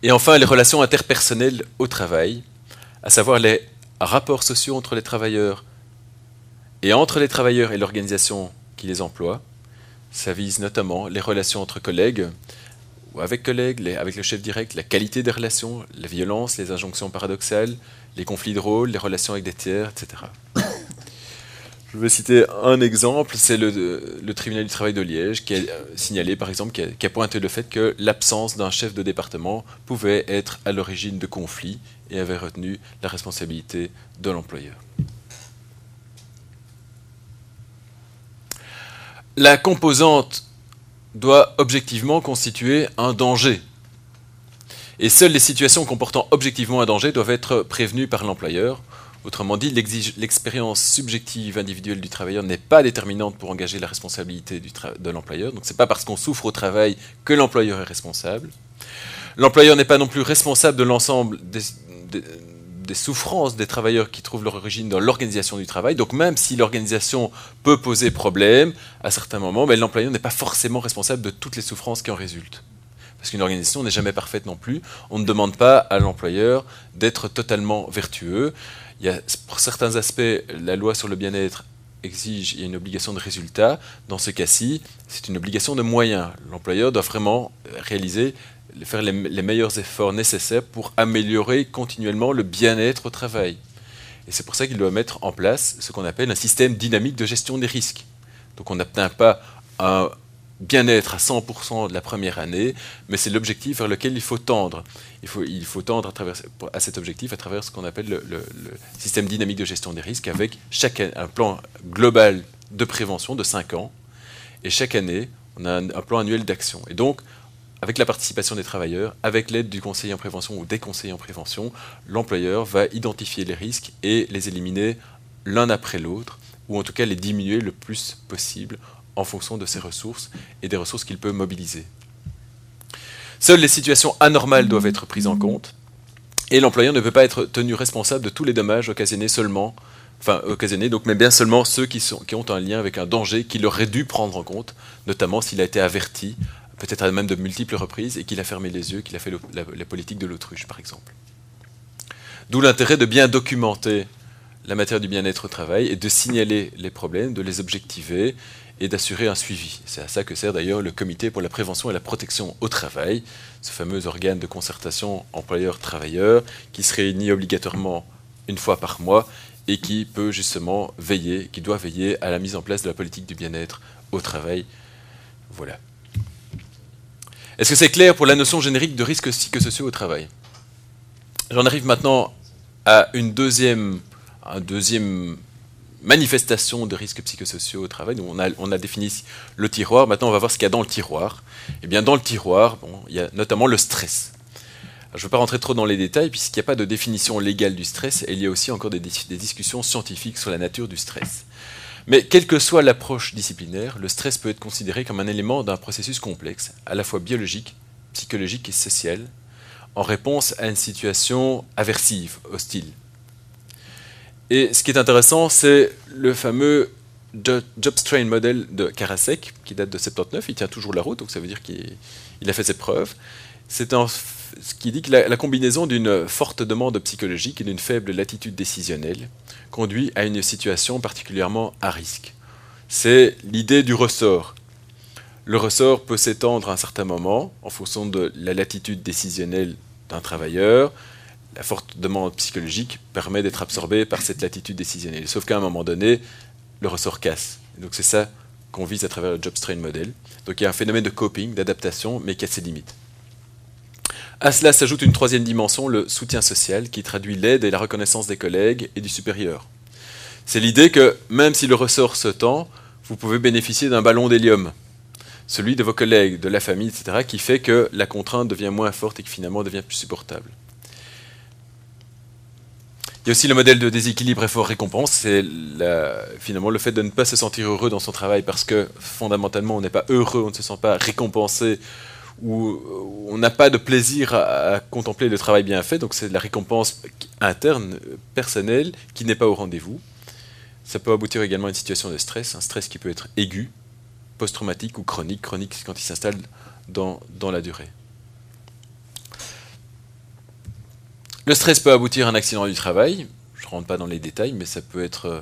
Et enfin, les relations interpersonnelles au travail, à savoir les rapports sociaux entre les travailleurs et entre les travailleurs et l'organisation qui les emploie. Ça vise notamment les relations entre collègues, ou avec collègues, avec le chef direct, la qualité des relations, la violence, les injonctions paradoxales, les conflits de rôle, les relations avec des tiers, etc. Je vais citer un exemple, c'est le, tribunal du travail de Liège qui a signalé, par exemple, qui a, qui a pointé le fait que l'absence d'un chef de département pouvait être à l'origine de conflits et avait retenu la responsabilité de l'employeur. La composante doit objectivement constituer un danger. Et seules les situations comportant objectivement un danger doivent être prévenues par l'employeur. Autrement dit, l'expérience subjective individuelle du travailleur n'est pas déterminante pour engager la responsabilité de l'employeur. Donc ce n'est pas parce qu'on souffre au travail que l'employeur est responsable. L'employeur n'est pas non plus responsable de l'ensemble des, des souffrances des travailleurs qui trouvent leur origine dans l'organisation du travail. Donc même si l'organisation peut poser problème à certains moments, mais l'employeur n'est pas forcément responsable de toutes les souffrances qui en résultent. Parce qu'une organisation n'est jamais parfaite non plus. On ne demande pas à l'employeur d'être totalement vertueux. Il y a, pour certains aspects, la loi sur le bien-être exige, une obligation de résultat. Dans ce cas-ci, c'est une obligation de moyens. L'employeur doit vraiment réaliser faire les, meilleurs efforts nécessaires pour améliorer continuellement le bien-être au travail. Et c'est pour ça qu'il doit mettre en place ce qu'on appelle un système dynamique de gestion des risques. Donc on n'atteint pas un bien-être à 100% de la première année, mais c'est l'objectif vers lequel il faut tendre. Il faut, il faut tendre à, travers, à cet objectif à travers ce qu'on appelle le, système dynamique de gestion des risques, avec chaque, un plan global de prévention de 5 ans, et chaque année, on a un, un plan annuel d'action. Et donc, avec la participation des travailleurs, avec l'aide du conseiller en prévention ou des conseillers en prévention, l'employeur va identifier les risques et les éliminer l'un après l'autre, ou en tout cas les diminuer le plus possible en fonction de ses ressources et des ressources qu'il peut mobiliser. Seules les situations anormales doivent être prises en compte, et l'employeur ne peut pas être tenu responsable de tous les dommages occasionnés seulement, enfin occasionnés, mais bien seulement ceux qui ont un lien avec un danger qu'il aurait dû prendre en compte, notamment s'il a été averti peut-être même de multiples reprises, et qu'il a fermé les yeux, qu'il a fait la, politique de l'autruche, par exemple. D'où l'intérêt de bien documenter la matière du bien-être au travail est de signaler les problèmes, de les objectiver et d'assurer un suivi. C'est à ça que sert d'ailleurs le Comité pour la prévention et la protection au travail, ce fameux organe de concertation employeur-travailleur qui se réunit obligatoirement une fois par mois et qui peut justement veiller, qui doit veiller à la mise en place de la politique du bien-être au travail. Voilà. Est-ce que c'est clair pour la notion générique de risques psychosociaux au travail? J'en arrive maintenant à une deuxième, manifestation de risques psychosociaux au travail. on, a, on a défini le tiroir. Maintenant, on va voir ce qu'il y a dans le tiroir. Eh bien, dans le tiroir, il y a notamment le stress. je ne veux pas rentrer trop dans les détails, puisqu'il n'y a pas de définition légale du stress, et il y a aussi encore des discussions scientifiques sur la nature du stress. Mais quelle que soit l'approche disciplinaire, le stress peut être considéré comme un élément d'un processus complexe, à la fois biologique, psychologique et social, en réponse à une situation aversive, hostile. Et ce qui est intéressant, c'est le fameux Job Strain Model de Karasek, qui date de 79, il tient toujours la route, donc ça veut dire qu'il a fait ses preuves. C'est ce qui dit que la, combinaison d'une forte demande psychologique et d'une faible latitude décisionnelle conduit à une situation particulièrement à risque. C'est l'idée du ressort. Le ressort peut s'étendre à un certain moment en fonction de la latitude décisionnelle d'un travailleur, la forte demande psychologique permet d'être absorbée par cette latitude décisionnelle. Sauf qu'à un moment donné, le ressort casse. donc c'est ça qu'on vise à travers le job strain model. Donc il y a un phénomène de coping, d'adaptation, mais qui a ses limites. À cela s'ajoute une troisième dimension, le soutien social, qui traduit l'aide et la reconnaissance des collègues et du supérieur. C'est l'idée que même si le ressort se tend, vous pouvez bénéficier d'un ballon d'hélium, celui de vos collègues, de la famille, etc., qui fait que la contrainte devient moins forte et que finalement devient plus supportable. Il y a aussi le modèle de déséquilibre effort-récompense. C'est finalement le fait de ne pas se sentir heureux dans son travail parce que fondamentalement on n'est pas heureux, on ne se sent pas récompensé ou on n'a pas de plaisir à, contempler le travail bien fait. Donc c'est la récompense interne, personnelle, qui n'est pas au rendez-vous. Ça peut aboutir également à une situation de stress, un stress qui peut être aigu, post-traumatique ou chronique. Chronique, quand il s'installe dans la durée. Le stress peut aboutir à un accident du travail. Je ne rentre pas dans les détails, mais ça peut être euh,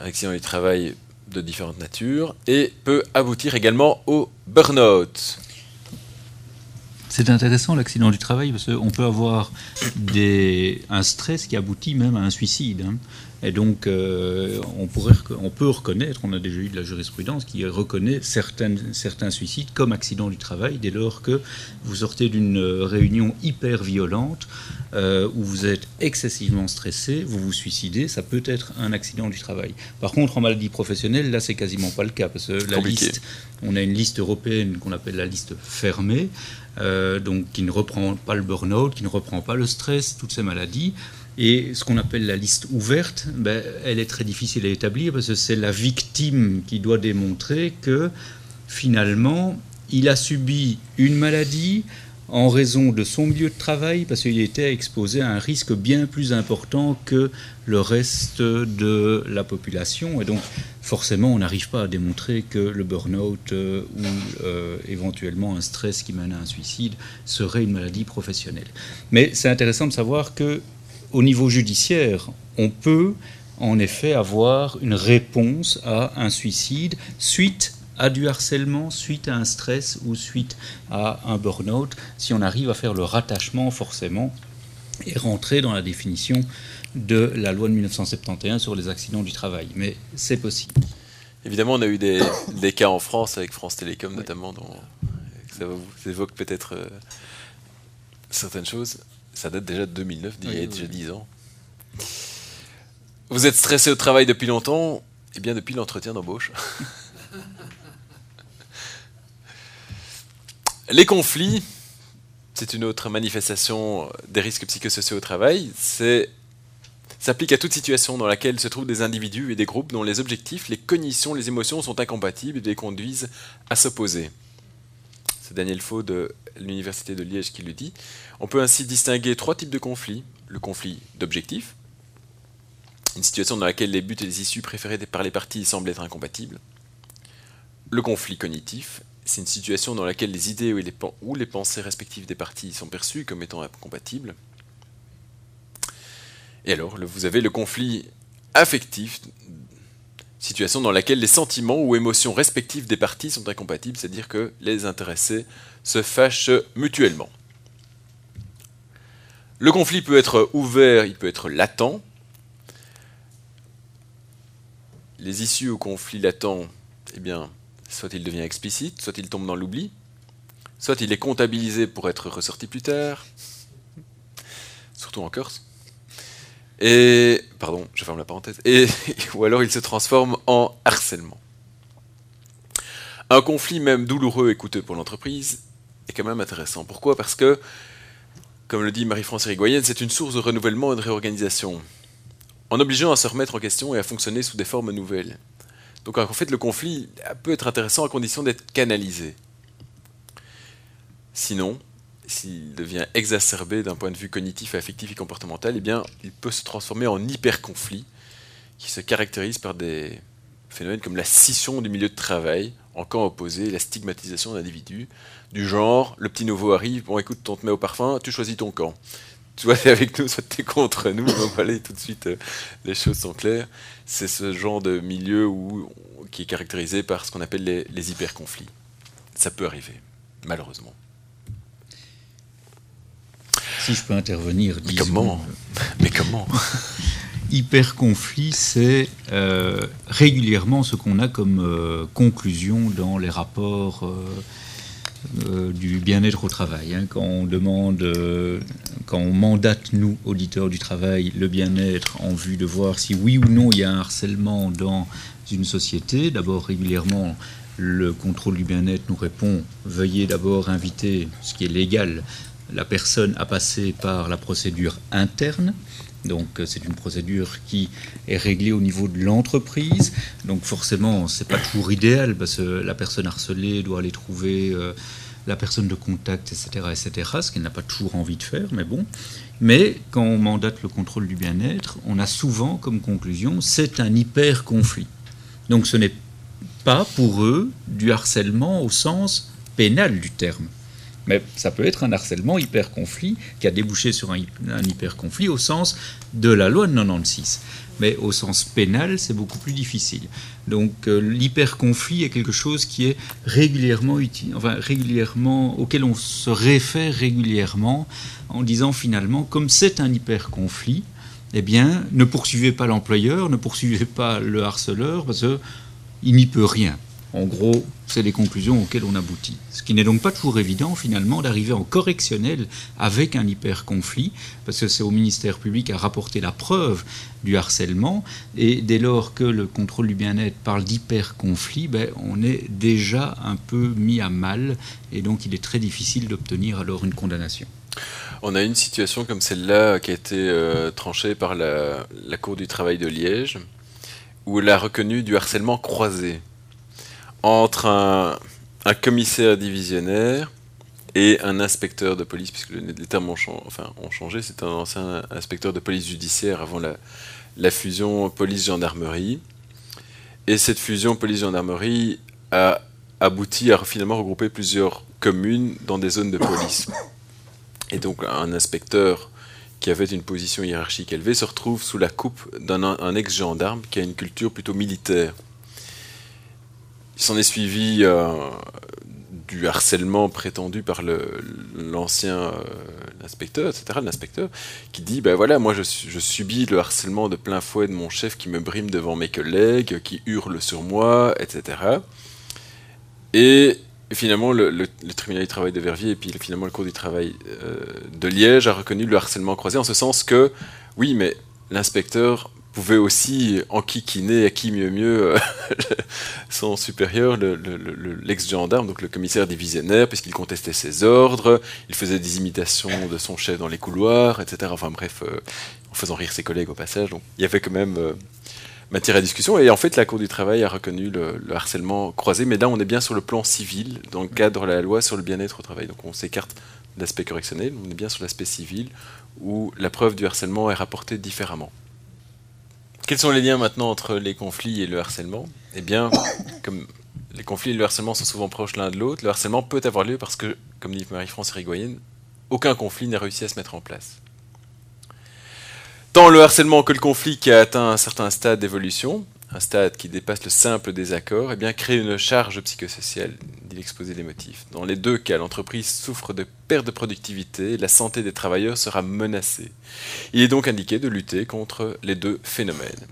un accident du travail de différentes natures et peut aboutir également au burn-out. C'est intéressant l'accident du travail parce qu'on peut avoir un stress qui aboutit même à un suicide. Hein. Et donc, euh, on, pourrait, on peut reconnaître, on a déjà eu de la jurisprudence qui reconnaît certains suicides comme accident du travail dès lors que vous sortez d'une réunion hyper violente euh, où vous êtes excessivement stressé, vous vous suicidez, ça peut être un accident du travail. Par contre, en maladie professionnelle, là, c'est quasiment pas le cas parce que la liste, on a une liste européenne qu'on appelle la liste fermée, euh, donc qui ne reprend pas le burn-out, qui ne reprend pas le stress, toutes ces maladies. Et ce qu'on appelle la liste ouverte, ben, elle est très difficile à établir parce que c'est la victime qui doit démontrer que finalement, il a subi une maladie en raison de son milieu de travail, parce qu'il était exposé à un risque bien plus important que le reste de la population. Et donc, forcément, on n'arrive pas à démontrer que le burn-out euh, ou euh, éventuellement un stress qui mène à un suicide serait une maladie professionnelle. Mais c'est intéressant de savoir que au niveau judiciaire, on peut en effet avoir une réponse à un suicide suite à du harcèlement, suite à un stress ou suite à un burn-out, si on arrive à faire le rattachement forcément et rentrer dans la définition de la loi de 1971 sur les accidents du travail. Mais c'est possible. Évidemment, on a eu des, cas en France avec France Télécom notamment, dont ça vous évoque peut-être euh, certaines choses. Ça date déjà de 2009, il y a déjà 10 ans. Vous êtes stressé au travail depuis longtemps Eh bien, depuis l'entretien d'embauche. *laughs* Les conflits, c'est une autre manifestation des risques psychosociaux au travail. C'est s'applique à toute situation dans laquelle se trouvent des individus et des groupes dont les objectifs, les cognitions, les émotions sont incompatibles et les conduisent à s'opposer. C'est Daniel Faux de l'Université de Liège qui le dit. On peut ainsi distinguer trois types de conflits. Le conflit d'objectifs, une situation dans laquelle les buts et les issues préférées par les parties semblent être incompatibles. Le conflit cognitif, c'est une situation dans laquelle les idées ou les, pensées respectives des parties sont perçues comme étant incompatibles. Et alors, vous avez le conflit affectif, situation dans laquelle les sentiments ou émotions respectifs des parties sont incompatibles, c'est-à-dire que les intéressés se fâchent mutuellement. Le conflit peut être ouvert, il peut être latent. Les issues au conflit latent, eh bien, soit il devient explicite, soit il tombe dans l'oubli, soit il est comptabilisé pour être ressorti plus tard, surtout en Corse. Et, pardon, je ferme la parenthèse, et, *laughs* ou alors il se transforme en harcèlement. Un conflit même douloureux et coûteux pour l'entreprise est quand même intéressant. Pourquoi? Parce que, comme le dit Marie-France Irigoyenne, c'est une source de renouvellement et de réorganisation, en obligeant à se remettre en question et à fonctionner sous des formes nouvelles. Donc en fait, le conflit peut être intéressant à condition d'être canalisé. Sinon, s'il devient exacerbé d'un point de vue cognitif, affectif et comportemental, eh bien, il peut se transformer en hyper-conflit, qui se caractérise par des phénomènes comme la scission du milieu de travail, en camp opposé, la stigmatisation d'individus, du genre, le petit nouveau arrive, bon écoute, on te met au parfum, tu choisis ton camp. Vois, t'es avec nous, soit t'es contre nous, donc voilà, tout de suite, euh, les choses sont claires. C'est ce genre de milieu où, qui est caractérisé par ce qu'on appelle les, les hyper-conflits. Ça peut arriver, malheureusement. Si je peux intervenir, Mais comment Mais comment *laughs* Hyper conflit, c'est euh, régulièrement ce qu'on a comme euh, conclusion dans les rapports euh, du bien-être au travail. hein. quand on demande, quand on mandate nous, auditeurs du travail, le bien-être en vue de voir si oui ou non il y a un harcèlement dans une société, d'abord régulièrement le contrôle du bien-être nous répond veuillez d'abord inviter, ce qui est légal, la personne à passer par la procédure interne. Donc euh, c'est une procédure qui est réglée au niveau de l'entreprise. Donc forcément, c'est pas toujours idéal parce que la personne harcelée doit aller trouver euh, la personne de contact, etc., etc. Ce qu'elle n'a pas toujours envie de faire, mais bon. Mais quand on mandate le contrôle du bien-être, on a souvent comme conclusion c'est un hyper conflit. Donc ce n'est pas pour eux du harcèlement au sens pénal du terme. Mais ça peut être un harcèlement hyper-conflit qui a débouché sur un, un hyper-conflit au sens de la loi de 96. Mais au sens pénal, c'est beaucoup plus difficile. Donc euh, l'hyper-conflit est quelque chose qui est régulièrement utile, enfin régulièrement, auquel on se réfère régulièrement en disant finalement, comme c'est un hyper-conflit, eh bien, ne poursuivez pas l'employeur, ne poursuivez pas le harceleur, parce qu'il n'y peut rien. En gros, c'est les conclusions auxquelles on aboutit. Ce qui n'est donc pas toujours évident, finalement, d'arriver en correctionnel avec un hyper-conflit, parce que c'est au ministère public à rapporter la preuve du harcèlement, et dès lors que le contrôle du bien-être parle d'hyper-conflit, ben, on est déjà un peu mis à mal, et donc il est très difficile d'obtenir alors une condamnation. On a une situation comme celle-là qui a été euh, tranchée par la, la Cour du travail de Liège, où elle a reconnu du harcèlement croisé entre un, commissaire divisionnaire et un inspecteur de police, puisque le- les termes ont, changé, c'est un ancien inspecteur de police judiciaire avant la, la fusion police-gendarmerie. Et cette fusion police-gendarmerie a abouti à finalement regrouper plusieurs communes dans des zones de police. Et donc un inspecteur qui avait une position hiérarchique élevée se retrouve sous la coupe d'un un ex-gendarme qui a une culture plutôt militaire. Il s'en est suivi euh, du harcèlement prétendu par l'ancien euh, inspecteur, etc., l'inspecteur, qui dit, ben voilà, moi je, su- je subis le harcèlement de plein fouet de mon chef qui me brime devant mes collègues, qui hurle sur moi, etc. Et finalement, le, le- le tribunal du travail de Verviers et puis finalement le cours du travail euh, de Liège a reconnu le harcèlement croisé en ce sens que, oui, mais l'inspecteur pouvait aussi enquiquiner à qui mieux mieux euh, *laughs* son supérieur, le- le- le- l'ex-gendarme, donc le commissaire divisionnaire, puisqu'il contestait ses ordres, il faisait des imitations de son chef dans les couloirs, etc. Enfin bref, euh, en faisant rire ses collègues au passage. Donc il y avait quand même euh, matière à discussion. Et en fait, la Cour du travail a reconnu le, le harcèlement croisé, mais là, on est bien sur le plan civil, dans le cadre de la loi sur le bien-être au travail. Donc on s'écarte de l'aspect correctionnel, on est bien sur l'aspect civil, où la preuve du harcèlement est rapportée différemment. Quels sont les liens maintenant entre les conflits et le harcèlement? Eh bien, *coughs* comme les conflits et le harcèlement sont souvent proches l'un de l'autre, le harcèlement peut avoir lieu parce que, comme dit Marie-France Irigoyenne, aucun conflit n'a réussi à se mettre en place. Tant le harcèlement que le conflit qui a atteint un certain stade d'évolution, un stade qui dépasse le simple désaccord, eh bien, crée une charge psychosociale, dit l'exposé des motifs. Dans les deux cas, l'entreprise souffre de perte de productivité, la santé des travailleurs sera menacée. Il est donc indiqué de lutter contre les deux phénomènes.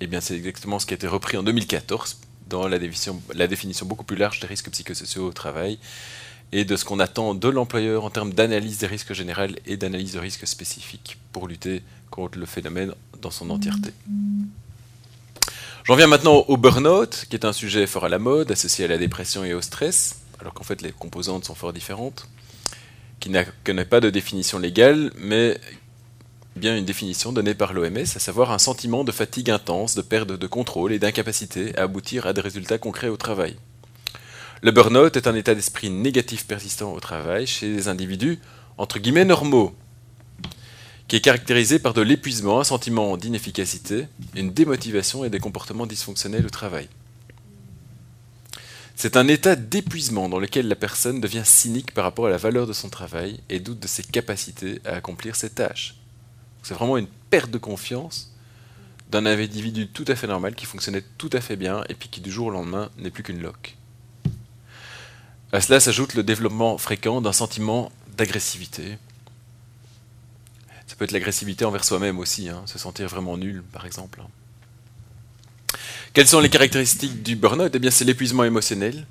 Eh c'est exactement ce qui a été repris en 2014 dans la définition, la définition beaucoup plus large des risques psychosociaux au travail et de ce qu'on attend de l'employeur en termes d'analyse des risques généraux et d'analyse de risques spécifiques pour lutter contre le phénomène dans son entièreté. J'en viens maintenant au burn-out, qui est un sujet fort à la mode, associé à la dépression et au stress, alors qu'en fait les composantes sont fort différentes, qui connaît pas de définition légale, mais bien une définition donnée par l'OMS, à savoir un sentiment de fatigue intense, de perte de contrôle et d'incapacité à aboutir à des résultats concrets au travail. Le burn-out est un état d'esprit négatif persistant au travail chez des individus entre guillemets normaux, qui est caractérisé par de l'épuisement, un sentiment d'inefficacité, une démotivation et des comportements dysfonctionnels au travail. C'est un état d'épuisement dans lequel la personne devient cynique par rapport à la valeur de son travail et doute de ses capacités à accomplir ses tâches. C'est vraiment une perte de confiance d'un individu tout à fait normal qui fonctionnait tout à fait bien et puis qui du jour au lendemain n'est plus qu'une loque. À cela s'ajoute le développement fréquent d'un sentiment d'agressivité. Ça peut être l'agressivité envers soi-même aussi, hein, se sentir vraiment nul par exemple. Quelles sont les caractéristiques du burn-out? Eh bien c'est l'épuisement émotionnel,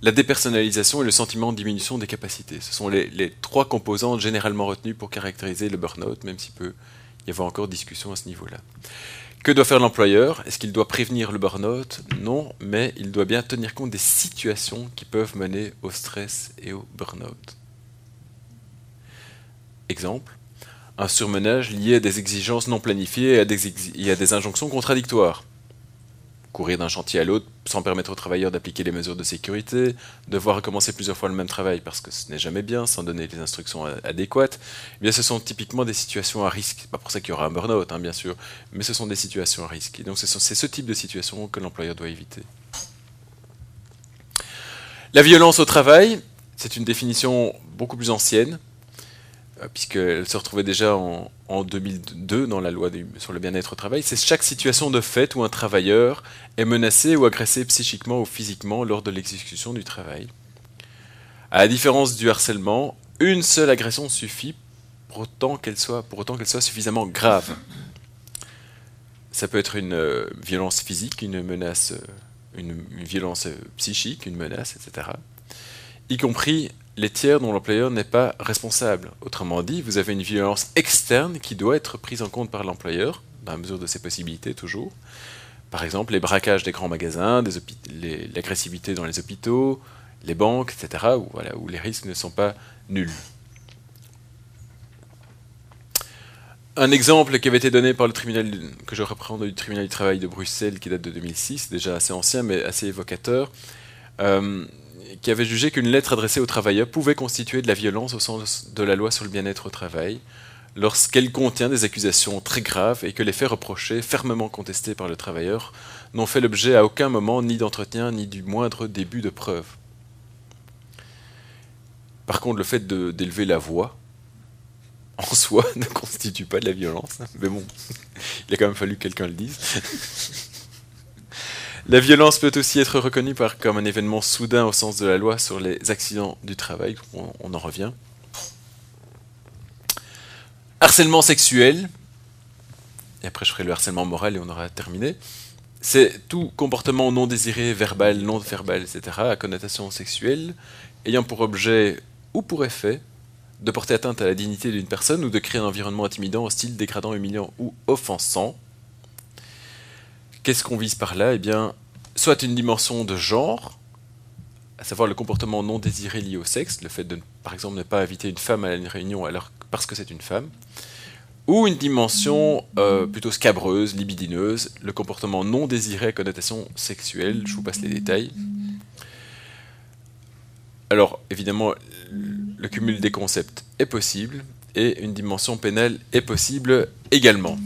la dépersonnalisation et le sentiment de diminution des capacités. Ce sont les, les trois composantes généralement retenues pour caractériser le burn-out, même s'il peut y avoir encore discussion à ce niveau-là. Que doit faire l'employeur? Est-ce qu'il doit prévenir le burn-out? Non, mais il doit bien tenir compte des situations qui peuvent mener au stress et au burn-out. Exemple, un surmenage lié à des exigences non planifiées et à des, injonctions contradictoires courir d'un chantier à l'autre sans permettre aux travailleurs d'appliquer les mesures de sécurité, devoir recommencer plusieurs fois le même travail parce que ce n'est jamais bien, sans donner les instructions adéquates, eh bien ce sont typiquement des situations à risque. Pas pour ça qu'il y aura un burn-out, hein, bien sûr, mais ce sont des situations à risque. Et donc c'est ce type de situation que l'employeur doit éviter. La violence au travail, c'est une définition beaucoup plus ancienne, puisqu'elle se retrouvait déjà en, 2002 dans la loi sur le bien-être au travail, c'est chaque situation de fait où un travailleur est menacé ou agressé psychiquement ou physiquement lors de l'exécution du travail. À la différence du harcèlement, une seule agression suffit pour autant qu'elle soit, pour autant qu'elle soit suffisamment grave. Ça peut être une euh, violence physique, une menace, euh, une violence psychique, une menace, etc. Y compris les tiers dont l'employeur n'est pas responsable. Autrement dit, vous avez une violence externe qui doit être prise en compte par l'employeur, dans la mesure de ses possibilités toujours. Par exemple, les braquages des grands magasins, l'agressivité dans les hôpitaux, les banques, etc., où, les risques ne sont pas nuls. Un exemple qui avait été donné par le tribunal, que je reprends du tribunal du travail de Bruxelles, qui date de 2006, déjà assez ancien mais assez évocateur. Euh, qui avait jugé qu'une lettre adressée aux travailleurs pouvait constituer de la violence au sens de la loi sur le bien-être au travail, lorsqu'elle contient des accusations très graves et que les faits reprochés, fermement contestés par le travailleur, n'ont fait l'objet à aucun moment ni d'entretien ni du moindre début de preuve. Par contre, le fait d'élever la voix, en soi, *laughs* ne constitue pas de la violence. Mais bon, *laughs* il a quand même fallu que quelqu'un le dise. La violence peut aussi être reconnue par, comme un événement soudain au sens de la loi sur les accidents du travail, on, en revient. Harcèlement sexuel, et après je ferai le harcèlement moral et on aura terminé. C'est tout comportement non désiré, verbal, non verbal, etc., à connotation sexuelle, ayant pour objet ou pour effet de porter atteinte à la dignité d'une personne ou de créer un environnement intimidant, hostile, dégradant, humiliant ou offensant, Qu'est-ce qu'on vise par là? Eh bien, soit une dimension de genre, à savoir le comportement non désiré lié au sexe, le fait de, par exemple, ne pas inviter une femme à une réunion parce que c'est une femme, ou une dimension euh, plutôt scabreuse, libidineuse, le comportement non désiré à connotation sexuelle, je vous passe les détails. Alors, évidemment, le cumul des concepts est possible, et une dimension pénale est possible également.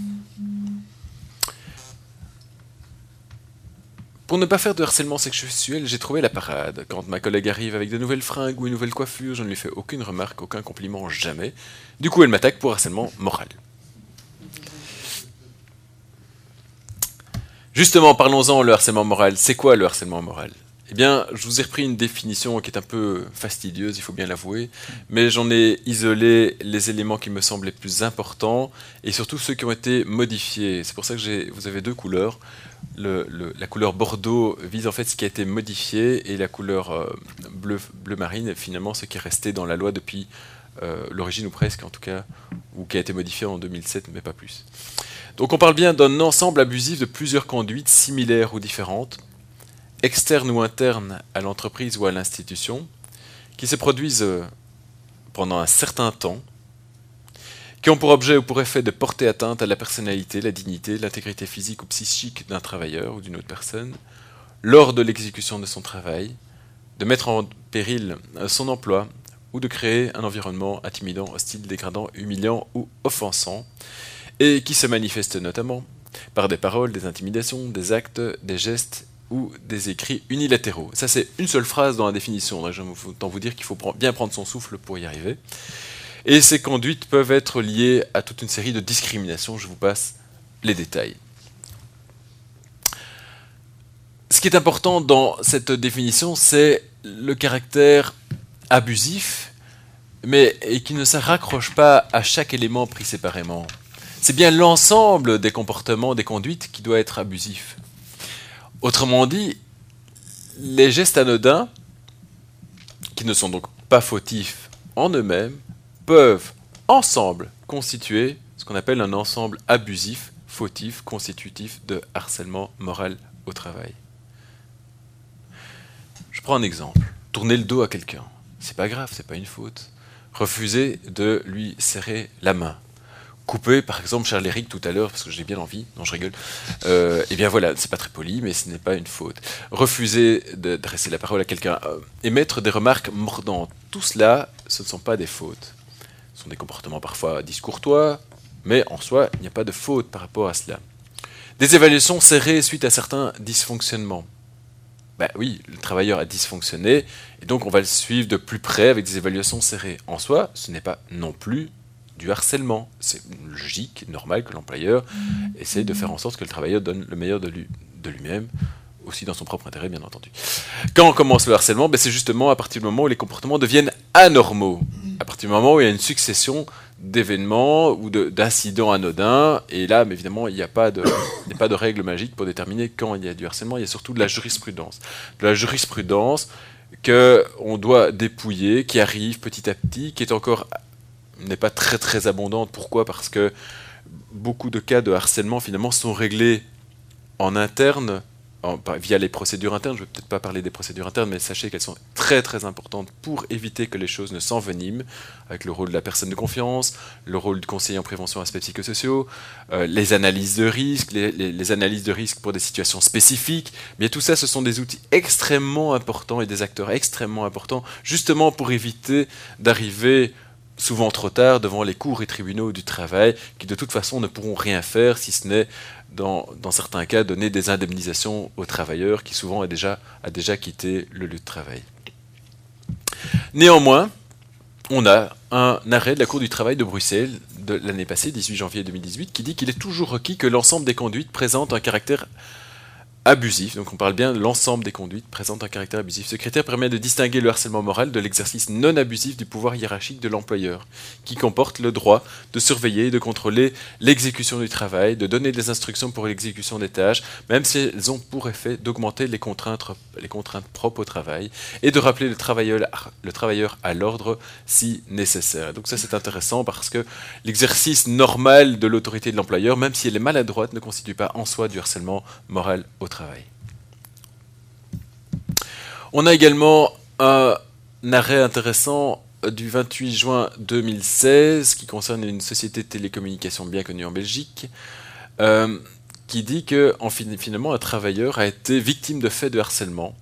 Pour ne pas faire de harcèlement sexuel, j'ai trouvé la parade. Quand ma collègue arrive avec de nouvelles fringues ou une nouvelle coiffure, je ne lui fais aucune remarque, aucun compliment, jamais. Du coup, elle m'attaque pour harcèlement moral. Justement, parlons-en, le harcèlement moral. C'est quoi le harcèlement moral? Eh bien, je vous ai repris une définition qui est un peu fastidieuse, il faut bien l'avouer, mais j'en ai isolé les éléments qui me semblent les plus importants et surtout ceux qui ont été modifiés. C'est pour ça que vous avez deux couleurs. la couleur bordeaux vise en fait ce qui a été modifié et la couleur euh, bleu, marine, finalement, ce qui est resté dans la loi depuis euh, l'origine ou presque en tout cas, ou qui a été modifié en 2007, mais pas plus. Donc on parle bien d'un ensemble abusif de plusieurs conduites similaires ou différentes, externes ou internes à l'entreprise ou à l'institution, qui se produisent euh, pendant un certain temps, qui ont pour objet ou pour effet de porter atteinte à la personnalité, la dignité, l'intégrité physique ou psychique d'un travailleur ou d'une autre personne, lors de l'exécution de son travail, de mettre en péril euh, son emploi ou de créer un environnement intimidant, hostile, dégradant, humiliant ou offensant, et qui se manifeste notamment par des paroles, des intimidations, des actes, des gestes ou des écrits unilatéraux. Ça, c'est une seule phrase dans la définition. Je vais vous dire qu'il faut bien prendre son souffle pour y arriver. Et ces conduites peuvent être liées à toute une série de discriminations. Je vous passe les détails. Ce qui est important dans cette définition, c'est le caractère abusif, mais qui ne se raccroche pas à chaque élément pris séparément. C'est bien l'ensemble des comportements, des conduites qui doit être abusif. Autrement dit, les gestes anodins, qui ne sont donc pas fautifs en eux-mêmes, peuvent ensemble constituer ce qu'on appelle un ensemble abusif, fautif, constitutif de harcèlement moral au travail. Je prends un exemple. Tourner le dos à quelqu'un c'est pas grave, c'est pas une faute. Refuser de lui serrer la main. Couper, par exemple, Charles Eric tout à l'heure, parce que j'ai bien envie, non je rigole, euh, eh bien voilà, c'est pas très poli, mais ce n'est pas une faute. Refuser d'adresser la parole à quelqu'un, euh, émettre des remarques mordantes, tout cela, ce ne sont pas des fautes. Ce sont des comportements parfois discourtois, mais en soi, il n'y a pas de faute par rapport à cela. Des évaluations serrées suite à certains dysfonctionnements. Ben oui, le travailleur a dysfonctionné, et donc on va le suivre de plus près avec des évaluations serrées. En soi, ce n'est pas non plus du harcèlement. C'est logique, normal que l'employeur essaye de faire en sorte que le travailleur donne le meilleur de lui-même, aussi dans son propre intérêt, bien entendu. Quand on commence le harcèlement, ben c'est justement à partir du moment où les comportements deviennent anormaux, à partir du moment où il y a une succession d'événements ou d'incidents anodins. Et là, mais évidemment, il n'y a, pas de, pas de règle magique pour déterminer quand il y a du harcèlement. Il y a surtout de la jurisprudence. De la jurisprudence qu'on doit dépouiller, qui arrive petit à petit, qui est encore n'est pas très très abondante. Pourquoi? Parce que beaucoup de cas de harcèlement finalement sont réglés en interne via les procédures internes, je ne vais peut-être pas parler des procédures internes, mais sachez qu'elles sont très très importantes pour éviter que les choses ne s'enveniment, avec le rôle de la personne de confiance, le rôle du conseiller en prévention aspects psychosociaux, euh, les analyses de risque, les, analyses de risque pour des situations spécifiques. Mais tout ça, ce sont des outils extrêmement importants et des acteurs extrêmement importants, justement pour éviter d'arriver souvent trop tard devant les cours et tribunaux du travail, qui de toute façon ne pourront rien faire si ce n'est dans, certains cas, donner des indemnisations aux travailleurs qui souvent a déjà, a déjà quitté le lieu de travail. Néanmoins, on a un arrêt de la Cour du travail de Bruxelles de l'année passée, 18 janvier 2018, qui dit qu'il est toujours requis que l'ensemble des conduites présentent un caractère abusif, donc on parle bien de l'ensemble des conduites présentent un caractère abusif. Ce critère permet de distinguer le harcèlement moral de l'exercice non abusif du pouvoir hiérarchique de l'employeur, qui comporte le droit de surveiller et de contrôler l'exécution du travail, de donner des instructions pour l'exécution des tâches, même si elles ont pour effet d'augmenter les contraintes, les contraintes propres au travail, et de rappeler le travailleur, le travailleur à l'ordre si nécessaire. Donc ça c'est intéressant parce que l'exercice normal de l'autorité de l'employeur, même si elle est maladroite, ne constitue pas en soi du harcèlement moral au travail. On a également un arrêt intéressant du 28 juin 2016 qui concerne une société de télécommunications bien connue en Belgique, euh, qui dit que finalement un travailleur a été victime de faits de harcèlement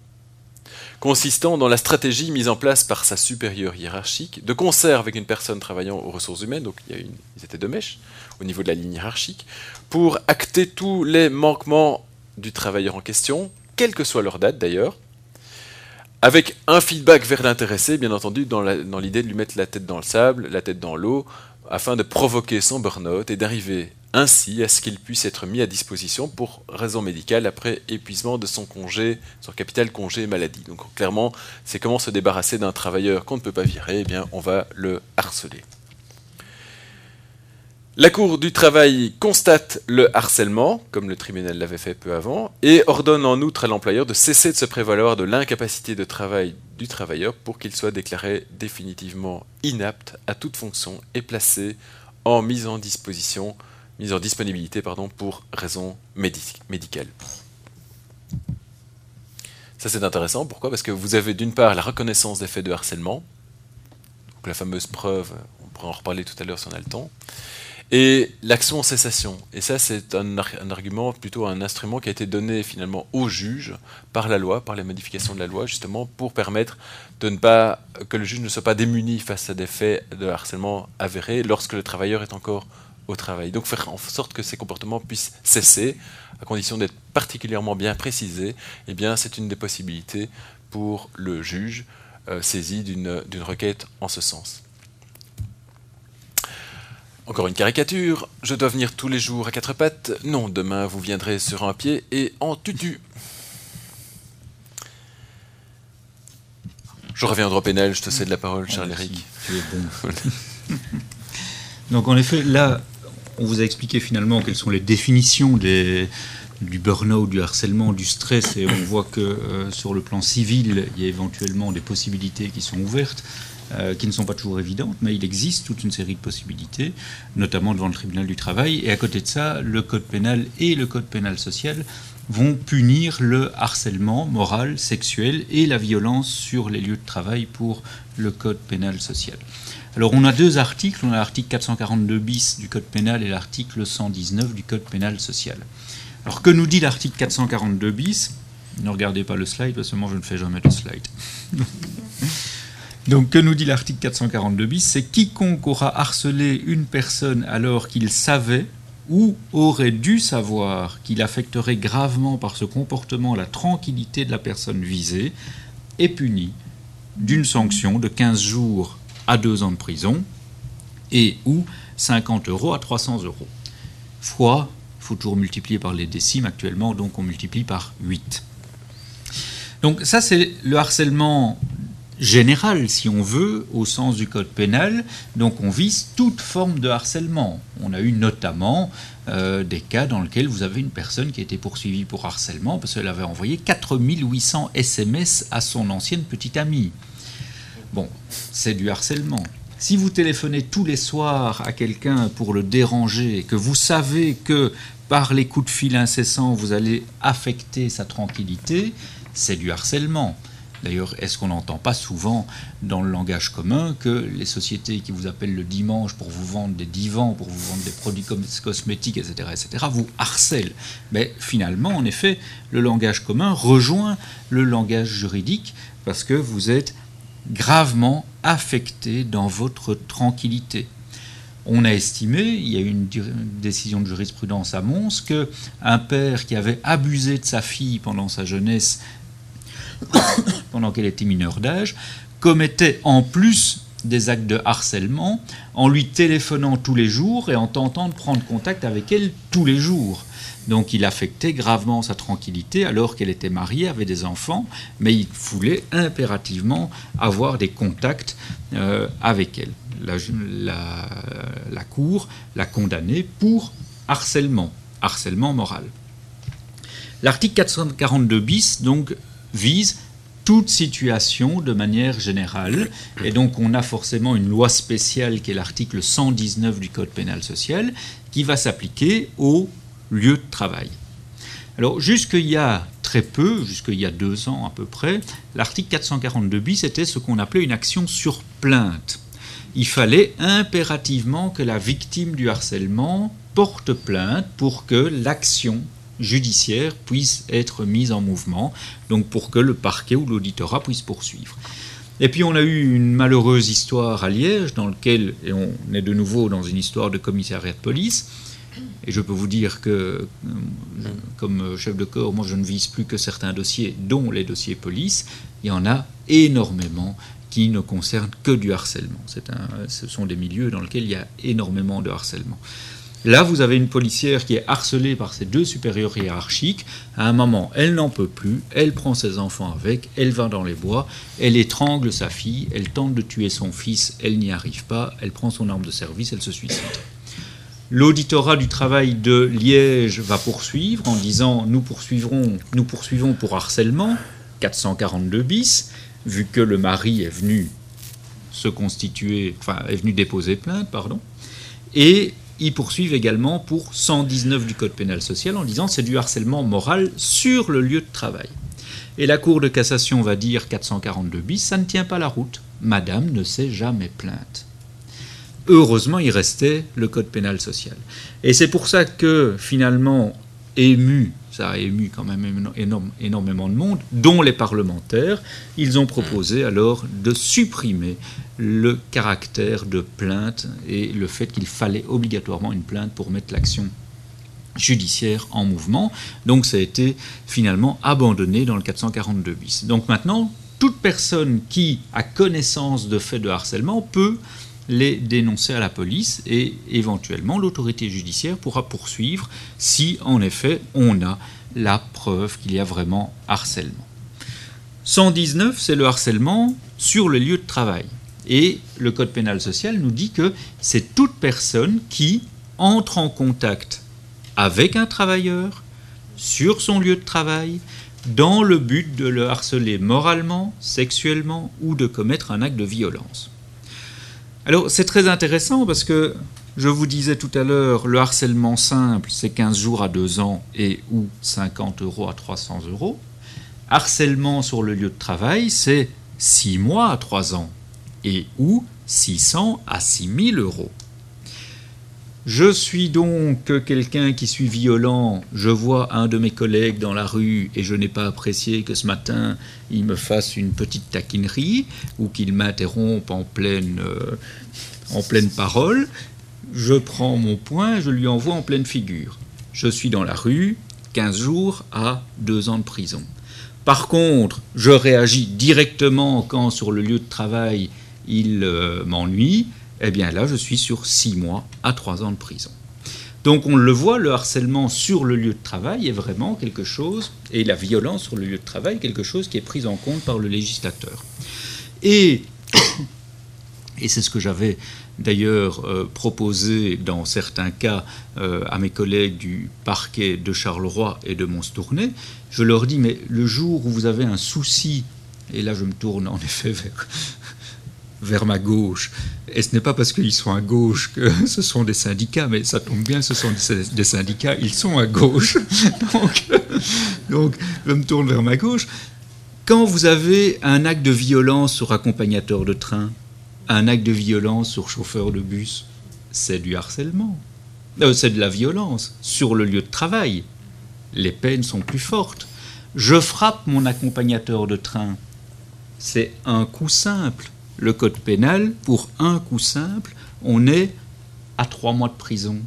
consistant dans la stratégie mise en place par sa supérieure hiérarchique, de concert avec une personne travaillant aux ressources humaines, donc il y a une, ils étaient de mèche au niveau de la ligne hiérarchique, pour acter tous les manquements du travailleur en question, quelle que soit leur date d'ailleurs, avec un feedback vers l'intéressé, bien entendu, dans l'idée de lui mettre la tête dans le sable, la tête dans l'eau, afin de provoquer son burn-out et d'arriver ainsi à ce qu'il puisse être mis à disposition pour raison médicale après épuisement de son congé, son capital congé maladie. Donc clairement, c'est comment se débarrasser d'un travailleur qu'on ne peut pas virer, eh bien on va le harceler. La Cour du travail constate le harcèlement, comme le tribunal l'avait fait peu avant, et ordonne en outre à l'employeur de cesser de se prévaloir de l'incapacité de travail du travailleur pour qu'il soit déclaré définitivement inapte à toute fonction et placé en mise en disponibilité pardon, pour raison médicale. Ça c'est intéressant, pourquoi? Parce que vous avez d'une part la reconnaissance des faits de harcèlement, la fameuse preuve, on pourra en reparler tout à l'heure si on a le temps, et l'action en cessation. Et ça, c'est un, argument, plutôt un instrument qui a été donné finalement au juge par la loi, par les modifications de la loi, justement pour permettre de ne pas que le juge ne soit pas démuni face à des faits de harcèlement avérés lorsque le travailleur est encore au travail. Donc faire en sorte que ces comportements puissent cesser, à condition d'être particulièrement bien précisés, eh bien c'est une des possibilités pour le juge euh, saisi d'une requête en ce sens. Encore une caricature. Je dois venir tous les jours à quatre pattes. Non, demain vous viendrez sur un pied et en tutu. Je reviens au droit pénal, je te cède la parole, cher Eric. *laughs* Donc en effet, là, on vous a expliqué finalement quelles sont les définitions des, du burn-out, du harcèlement, du stress, et on voit que euh, sur le plan civil, il y a éventuellement des possibilités qui sont ouvertes. Euh, qui ne sont pas toujours évidentes, mais il existe toute une série de possibilités, notamment devant le tribunal du travail. Et à côté de ça, le code pénal et le code pénal social vont punir le harcèlement moral, sexuel et la violence sur les lieux de travail pour le code pénal social. Alors on a deux articles, on a l'article 442 bis du code pénal et l'article 119 du code pénal social. Alors que nous dit l'article 442 bis? Ne regardez pas le slide, parce que moi je ne fais jamais de slide. *laughs* Donc, que nous dit l'article 442 bis C'est quiconque aura harcelé une personne alors qu'il savait ou aurait dû savoir qu'il affecterait gravement par ce comportement la tranquillité de la personne visée est puni d'une sanction de 15 jours à 2 ans de prison et ou 50 euros à 300 euros. Fois, il faut toujours multiplier par les décimes actuellement, donc on multiplie par 8. Donc ça c'est le harcèlement général, si on veut, au sens du code pénal. Donc on vise toute forme de harcèlement. On a eu notamment euh, des cas dans lesquels vous avez une personne qui a été poursuivie pour harcèlement parce qu'elle avait envoyé 4800 SMS à son ancienne petite amie. Bon, c'est du harcèlement. Si vous téléphonez tous les soirs à quelqu'un pour le déranger, que vous savez que par les coups de fil incessants, vous allez affecter sa tranquillité, c'est du harcèlement. D'ailleurs, est-ce qu'on n'entend pas souvent dans le langage commun que les sociétés qui vous appellent le dimanche pour vous vendre des divans, pour vous vendre des produits cosmétiques, etc., etc., vous harcèlent? Mais finalement, en effet, le langage commun rejoint le langage juridique parce que vous êtes gravement affecté dans votre tranquillité. On a estimé, il y a eu une décision de jurisprudence à Mons, que un père qui avait abusé de sa fille pendant sa jeunesse *coughs* pendant qu'elle était mineure d'âge, commettait en plus des actes de harcèlement en lui téléphonant tous les jours et en tentant de prendre contact avec elle tous les jours. Donc il affectait gravement sa tranquillité alors qu'elle était mariée, avait des enfants, mais il voulait impérativement avoir des contacts euh, avec elle. La, la, Cour l'a condamné pour harcèlement, harcèlement moral. L'article 442 bis donc vise toute situation de manière générale. Et donc on a forcément une loi spéciale qui est l'article 119 du Code pénal social qui va s'appliquer au lieu de travail. Alors jusqu'il y a très peu, jusqu'il y a deux ans à peu près, l'article 442 bis était ce qu'on appelait une action sur plainte. Il fallait impérativement que la victime du harcèlement porte plainte pour que l'action judiciaire puisse être mise en mouvement, donc pour que le parquet ou l'auditorat puisse poursuivre. Et puis on a eu une malheureuse histoire à Liège, dans laquelle, et on est de nouveau dans une histoire de commissariat de police, et je peux vous dire que, euh, comme chef de corps, moi je ne vise plus que certains dossiers, dont les dossiers police, il y en a énormément qui ne concernent que du harcèlement. Un, ce sont des milieux dans lesquels il y a énormément de harcèlement. Là, vous avez une policière qui est harcelée par ses deux supérieurs hiérarchiques. À un moment, elle n'en peut plus, elle prend ses enfants avec, elle va dans les bois, elle étrangle sa fille, elle tente de tuer son fils, elle n'y arrive pas, elle prend son arme de service, elle se suicide. L'auditorat du travail de Liège va poursuivre en disant nous poursuivrons, nous poursuivons pour harcèlement, 442 bis, vu que le mari est venu se constituer, enfin est déposer plainte, pardon, et ils poursuivent également pour 119 du Code pénal social en disant c'est du harcèlement moral sur le lieu de travail. Et la Cour de cassation va dire 442 bis, ça ne tient pas la route. Madame ne s'est jamais plainte. Heureusement, il restait le Code pénal social. Et c'est pour ça que finalement, ému ça a ému quand même énormément de monde, dont les parlementaires, ils ont proposé alors de supprimer le caractère de plainte et le fait qu'il fallait obligatoirement une plainte pour mettre l'action judiciaire en mouvement. Donc ça a été finalement abandonné dans le 442 bis. Donc maintenant, toute personne qui a connaissance de faits de harcèlement peut les dénoncer à la police et éventuellement l'autorité judiciaire pourra poursuivre si en effet on a la preuve qu'il y a vraiment harcèlement. 119, c'est le harcèlement sur le lieu de travail. Et le Code pénal social nous dit que c'est toute personne qui entre en contact avec un travailleur sur son lieu de travail dans le but de le harceler moralement, sexuellement ou de commettre un acte de violence. Alors c'est très intéressant parce que je vous disais tout à l'heure, le harcèlement simple, c'est 15 jours à 2 ans et ou 50 euros à 300 euros. Harcèlement sur le lieu de travail, c'est 6 mois à 3 ans et ou 600 à 6000 euros. Je suis donc quelqu'un qui suis violent, je vois un de mes collègues dans la rue et je n'ai pas apprécié que ce matin il me fasse une petite taquinerie ou qu'il m'interrompe en pleine, euh, en pleine parole, je prends mon poing, je lui envoie en pleine figure. Je suis dans la rue, 15 jours à 2 ans de prison. Par contre, je réagis directement quand sur le lieu de travail il euh, m'ennuie, eh bien là je suis sur 6 mois à 3 ans de prison. Donc on le voit, le harcèlement sur le lieu de travail est vraiment quelque chose, et la violence sur le lieu de travail, quelque chose qui est pris en compte par le législateur. *coughs* Et, c'est ce que j'avais d'ailleurs euh, proposé dans certains cas euh, à mes collègues du parquet de Charleroi et de Mons-Tournai, je leur dis, mais le jour où vous avez un souci, et là je me tourne en *laughs* effet vers, vers ma gauche. Et ce n'est pas parce qu'ils sont à gauche que *laughs* ce sont des syndicats, mais ça tombe bien, ce sont des syndicats, ils sont à gauche. *laughs* Donc, je me tourne vers ma gauche. Quand vous avez un acte de violence sur accompagnateur de train, un acte de violence sur chauffeur de bus, c'est du harcèlement. Euh, c'est de la violence sur le lieu de travail. Les peines sont plus fortes. Je frappe mon accompagnateur de train. C'est un coup simple. Le code pénal, pour un coup simple, on est à trois mois de prison.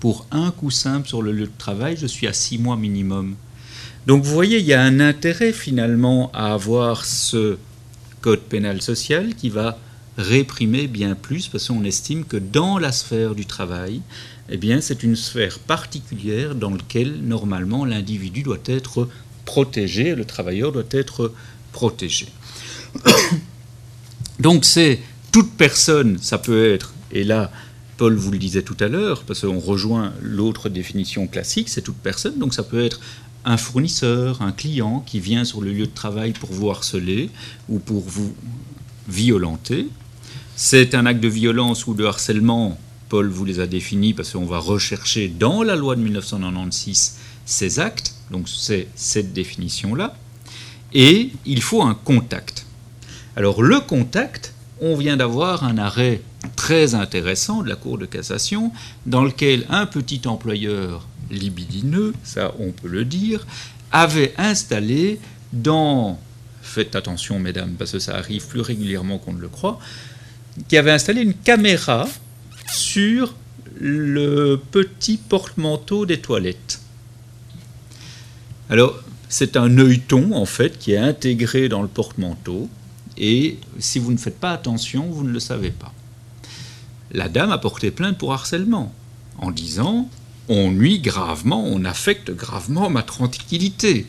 Pour un coup simple sur le lieu de travail, je suis à six mois minimum. Donc vous voyez, il y a un intérêt finalement à avoir ce code pénal social qui va réprimer bien plus parce qu'on estime que dans la sphère du travail, eh bien, c'est une sphère particulière dans laquelle normalement l'individu doit être protégé, le travailleur doit être protégé. Donc c'est toute personne, ça peut être, et là Paul vous le disait tout à l'heure, parce qu'on rejoint l'autre définition classique, c'est toute personne, donc ça peut être un fournisseur, un client qui vient sur le lieu de travail pour vous harceler ou pour vous violenter, c'est un acte de violence ou de harcèlement. Paul vous les a définis parce qu'on va rechercher dans la loi de 1996 ces actes, donc c'est cette définition-là. Et il faut un contact. Alors le contact, on vient d'avoir un arrêt très intéressant de la Cour de cassation dans lequel un petit employeur libidineux, ça on peut le dire, avait installé dans, faites attention mesdames parce que ça arrive plus régulièrement qu'on ne le croit, qui avait installé une caméra sur le petit porte-manteau des toilettes. Alors, c'est un œilleton, en fait, qui est intégré dans le porte-manteau, et si vous ne faites pas attention, vous ne le savez pas. La dame a porté plainte pour harcèlement. en disant on nuit gravement, on affecte gravement ma tranquillité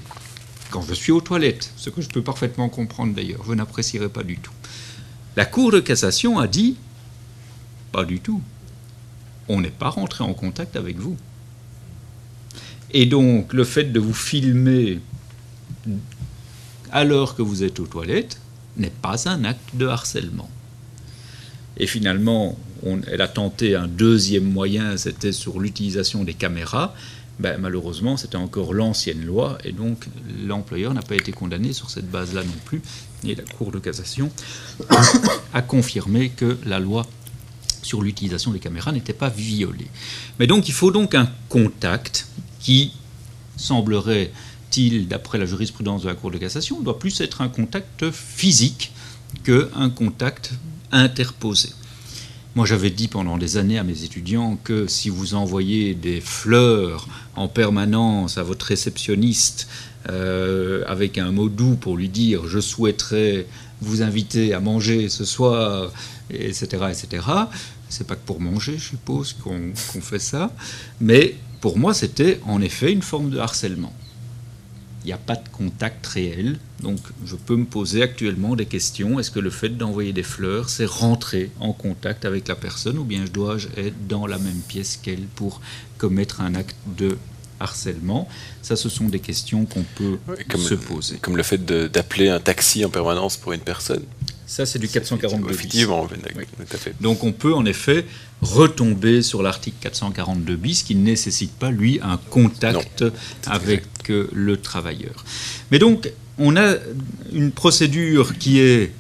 quand je suis aux toilettes, ce que je peux parfaitement comprendre d'ailleurs, vous n'apprécierez pas du tout. La Cour de cassation a dit pas du tout. On n'est pas rentré en contact avec vous. Et donc le fait de vous filmer alors que vous êtes aux toilettes n'est pas un acte de harcèlement. Et finalement, elle a tenté un deuxième moyen, c'était sur l'utilisation des caméras. Ben, malheureusement, c'était encore l'ancienne loi, et donc l'employeur n'a pas été condamné sur cette base-là non plus. Et la Cour de cassation *coughs* a confirmé que la loi sur l'utilisation des caméras n'était pas violée. Mais donc il faut donc un contact qui d'après la jurisprudence de la Cour de cassation, doit plus être un contact physique qu'un contact interposé. Moi, j'avais dit pendant des années à mes étudiants que si vous envoyez des fleurs en permanence à votre réceptionniste euh, avec un mot doux pour lui dire je souhaiterais vous inviter à manger ce soir, etc., etc., c'est pas que pour manger, je suppose, qu'on fait ça, mais pour moi, c'était en effet une forme de harcèlement n'y a pas de contact réel. Donc je peux me poser actuellement des questions. Est-ce que le fait d'envoyer des fleurs, c'est rentrer en contact avec la personne ou bien je dois être dans la même pièce qu'elle pour commettre un acte de harcèlement? Ça, ce sont des questions qu'on peut se poser. Comme le fait d'appeler un taxi en permanence pour une personne. Ça, c'est du 442 Effectivement, fait. Donc on peut en effet retomber sur l'article 442 bis qui ne nécessite pas, lui, un contact avec euh, le travailleur. Mais donc, on a une procédure qui est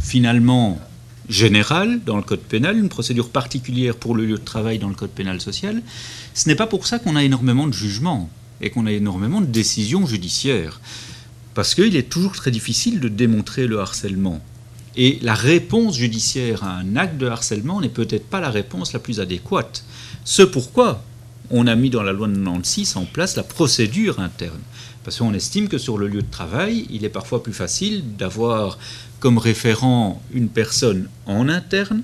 finalement générale dans le code pénal, une procédure particulière pour le lieu de travail dans le code pénal social. Ce n'est pas pour ça qu'on a énormément de jugements et qu'on a énormément de décisions judiciaires. Parce qu'il est toujours très difficile de démontrer le harcèlement. Et la réponse judiciaire à un acte de harcèlement n'est peut-être pas la réponse la plus adéquate. Ce pourquoi on a mis dans la loi de 96 en place la procédure interne. Parce qu'on estime que sur le lieu de travail, il est parfois plus facile d'avoir comme référent une personne en interne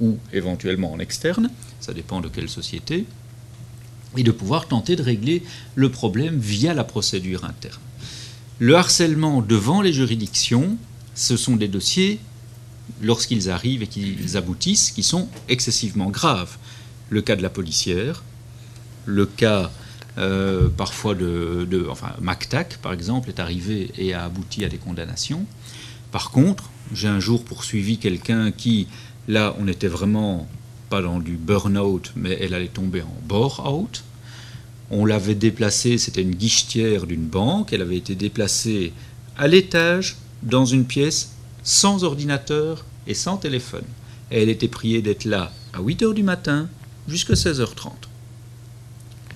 ou éventuellement en externe, ça dépend de quelle société, et de pouvoir tenter de régler le problème via la procédure interne. Le harcèlement devant les juridictions ce sont des dossiers, lorsqu'ils arrivent et qu'ils aboutissent, qui sont excessivement graves. Le cas de la policière, le cas euh, parfois de, Enfin, MacTac, par exemple, est arrivé et a abouti à des condamnations. Par contre, j'ai un jour poursuivi quelqu'un qui, là, on n'était vraiment pas dans du burn-out, mais elle allait tomber en bore-out. On l'avait déplacée, c'était une guichetière d'une banque, elle avait été déplacée à l'étage dans une pièce sans ordinateur et sans téléphone. Et elle était priée d'être là à 8 h du matin jusqu'à 16h30.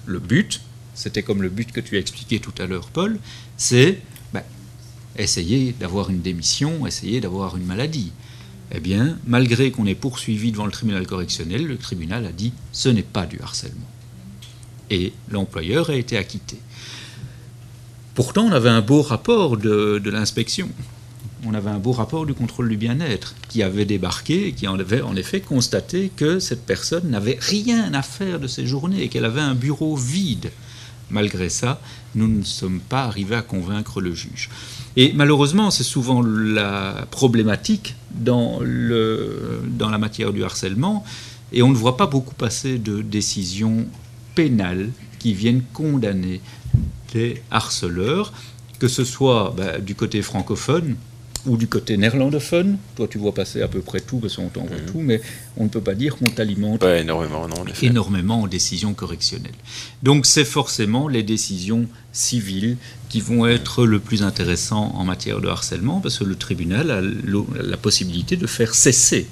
Le but, c'était comme le but que tu as expliqué tout à l'heure, Paul, c'est ben, essayer d'avoir une démission, essayer d'avoir une maladie. Eh bien, malgré qu'on ait poursuivi devant le tribunal correctionnel, le tribunal a dit ce n'est pas du harcèlement. Et l'employeur a été acquitté. Pourtant, on avait un beau rapport de, l'inspection. On avait un beau rapport du contrôle du bien-être qui avait débarqué et qui avait en effet constaté que cette personne n'avait rien à faire de ses journées et qu'elle avait un bureau vide. Malgré ça, nous ne sommes pas arrivés à convaincre le juge. Et malheureusement, c'est souvent la problématique dans, le, dans la matière du harcèlement, et on ne voit pas beaucoup passer de décisions pénales qui viennent condamner harceleurs, que ce soit bah, du côté francophone ou du côté néerlandophone. Toi, tu vois passer à peu près tout, parce qu'on t'envoie mhm. tout, mais on ne peut pas dire qu'on t'alimente énormément, non, énormément en décisions correctionnelles. Donc, c'est forcément les décisions civiles qui vont être le plus intéressant en matière de harcèlement, parce que le tribunal a la possibilité de faire cesser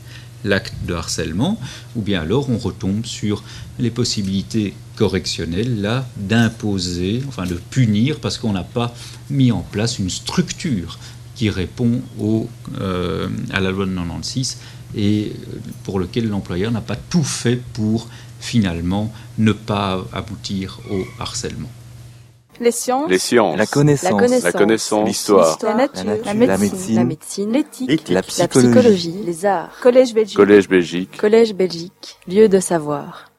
l'acte de harcèlement, ou bien alors on retombe sur les possibilités correctionnelles, là, d'imposer, enfin de punir, parce qu'on n'a pas mis en place une structure qui répond au, euh, à la loi de 96 et pour lequel l'employeur n'a pas tout fait pour finalement ne pas aboutir au harcèlement. Les sciences. La connaissance. La connaissance. L'histoire. La, nature. La médecine. La médecine. L'éthique. La, psychologie. Les arts. Collège Belgique. Collège Belgique. Collège Belgique. Lieu de savoir.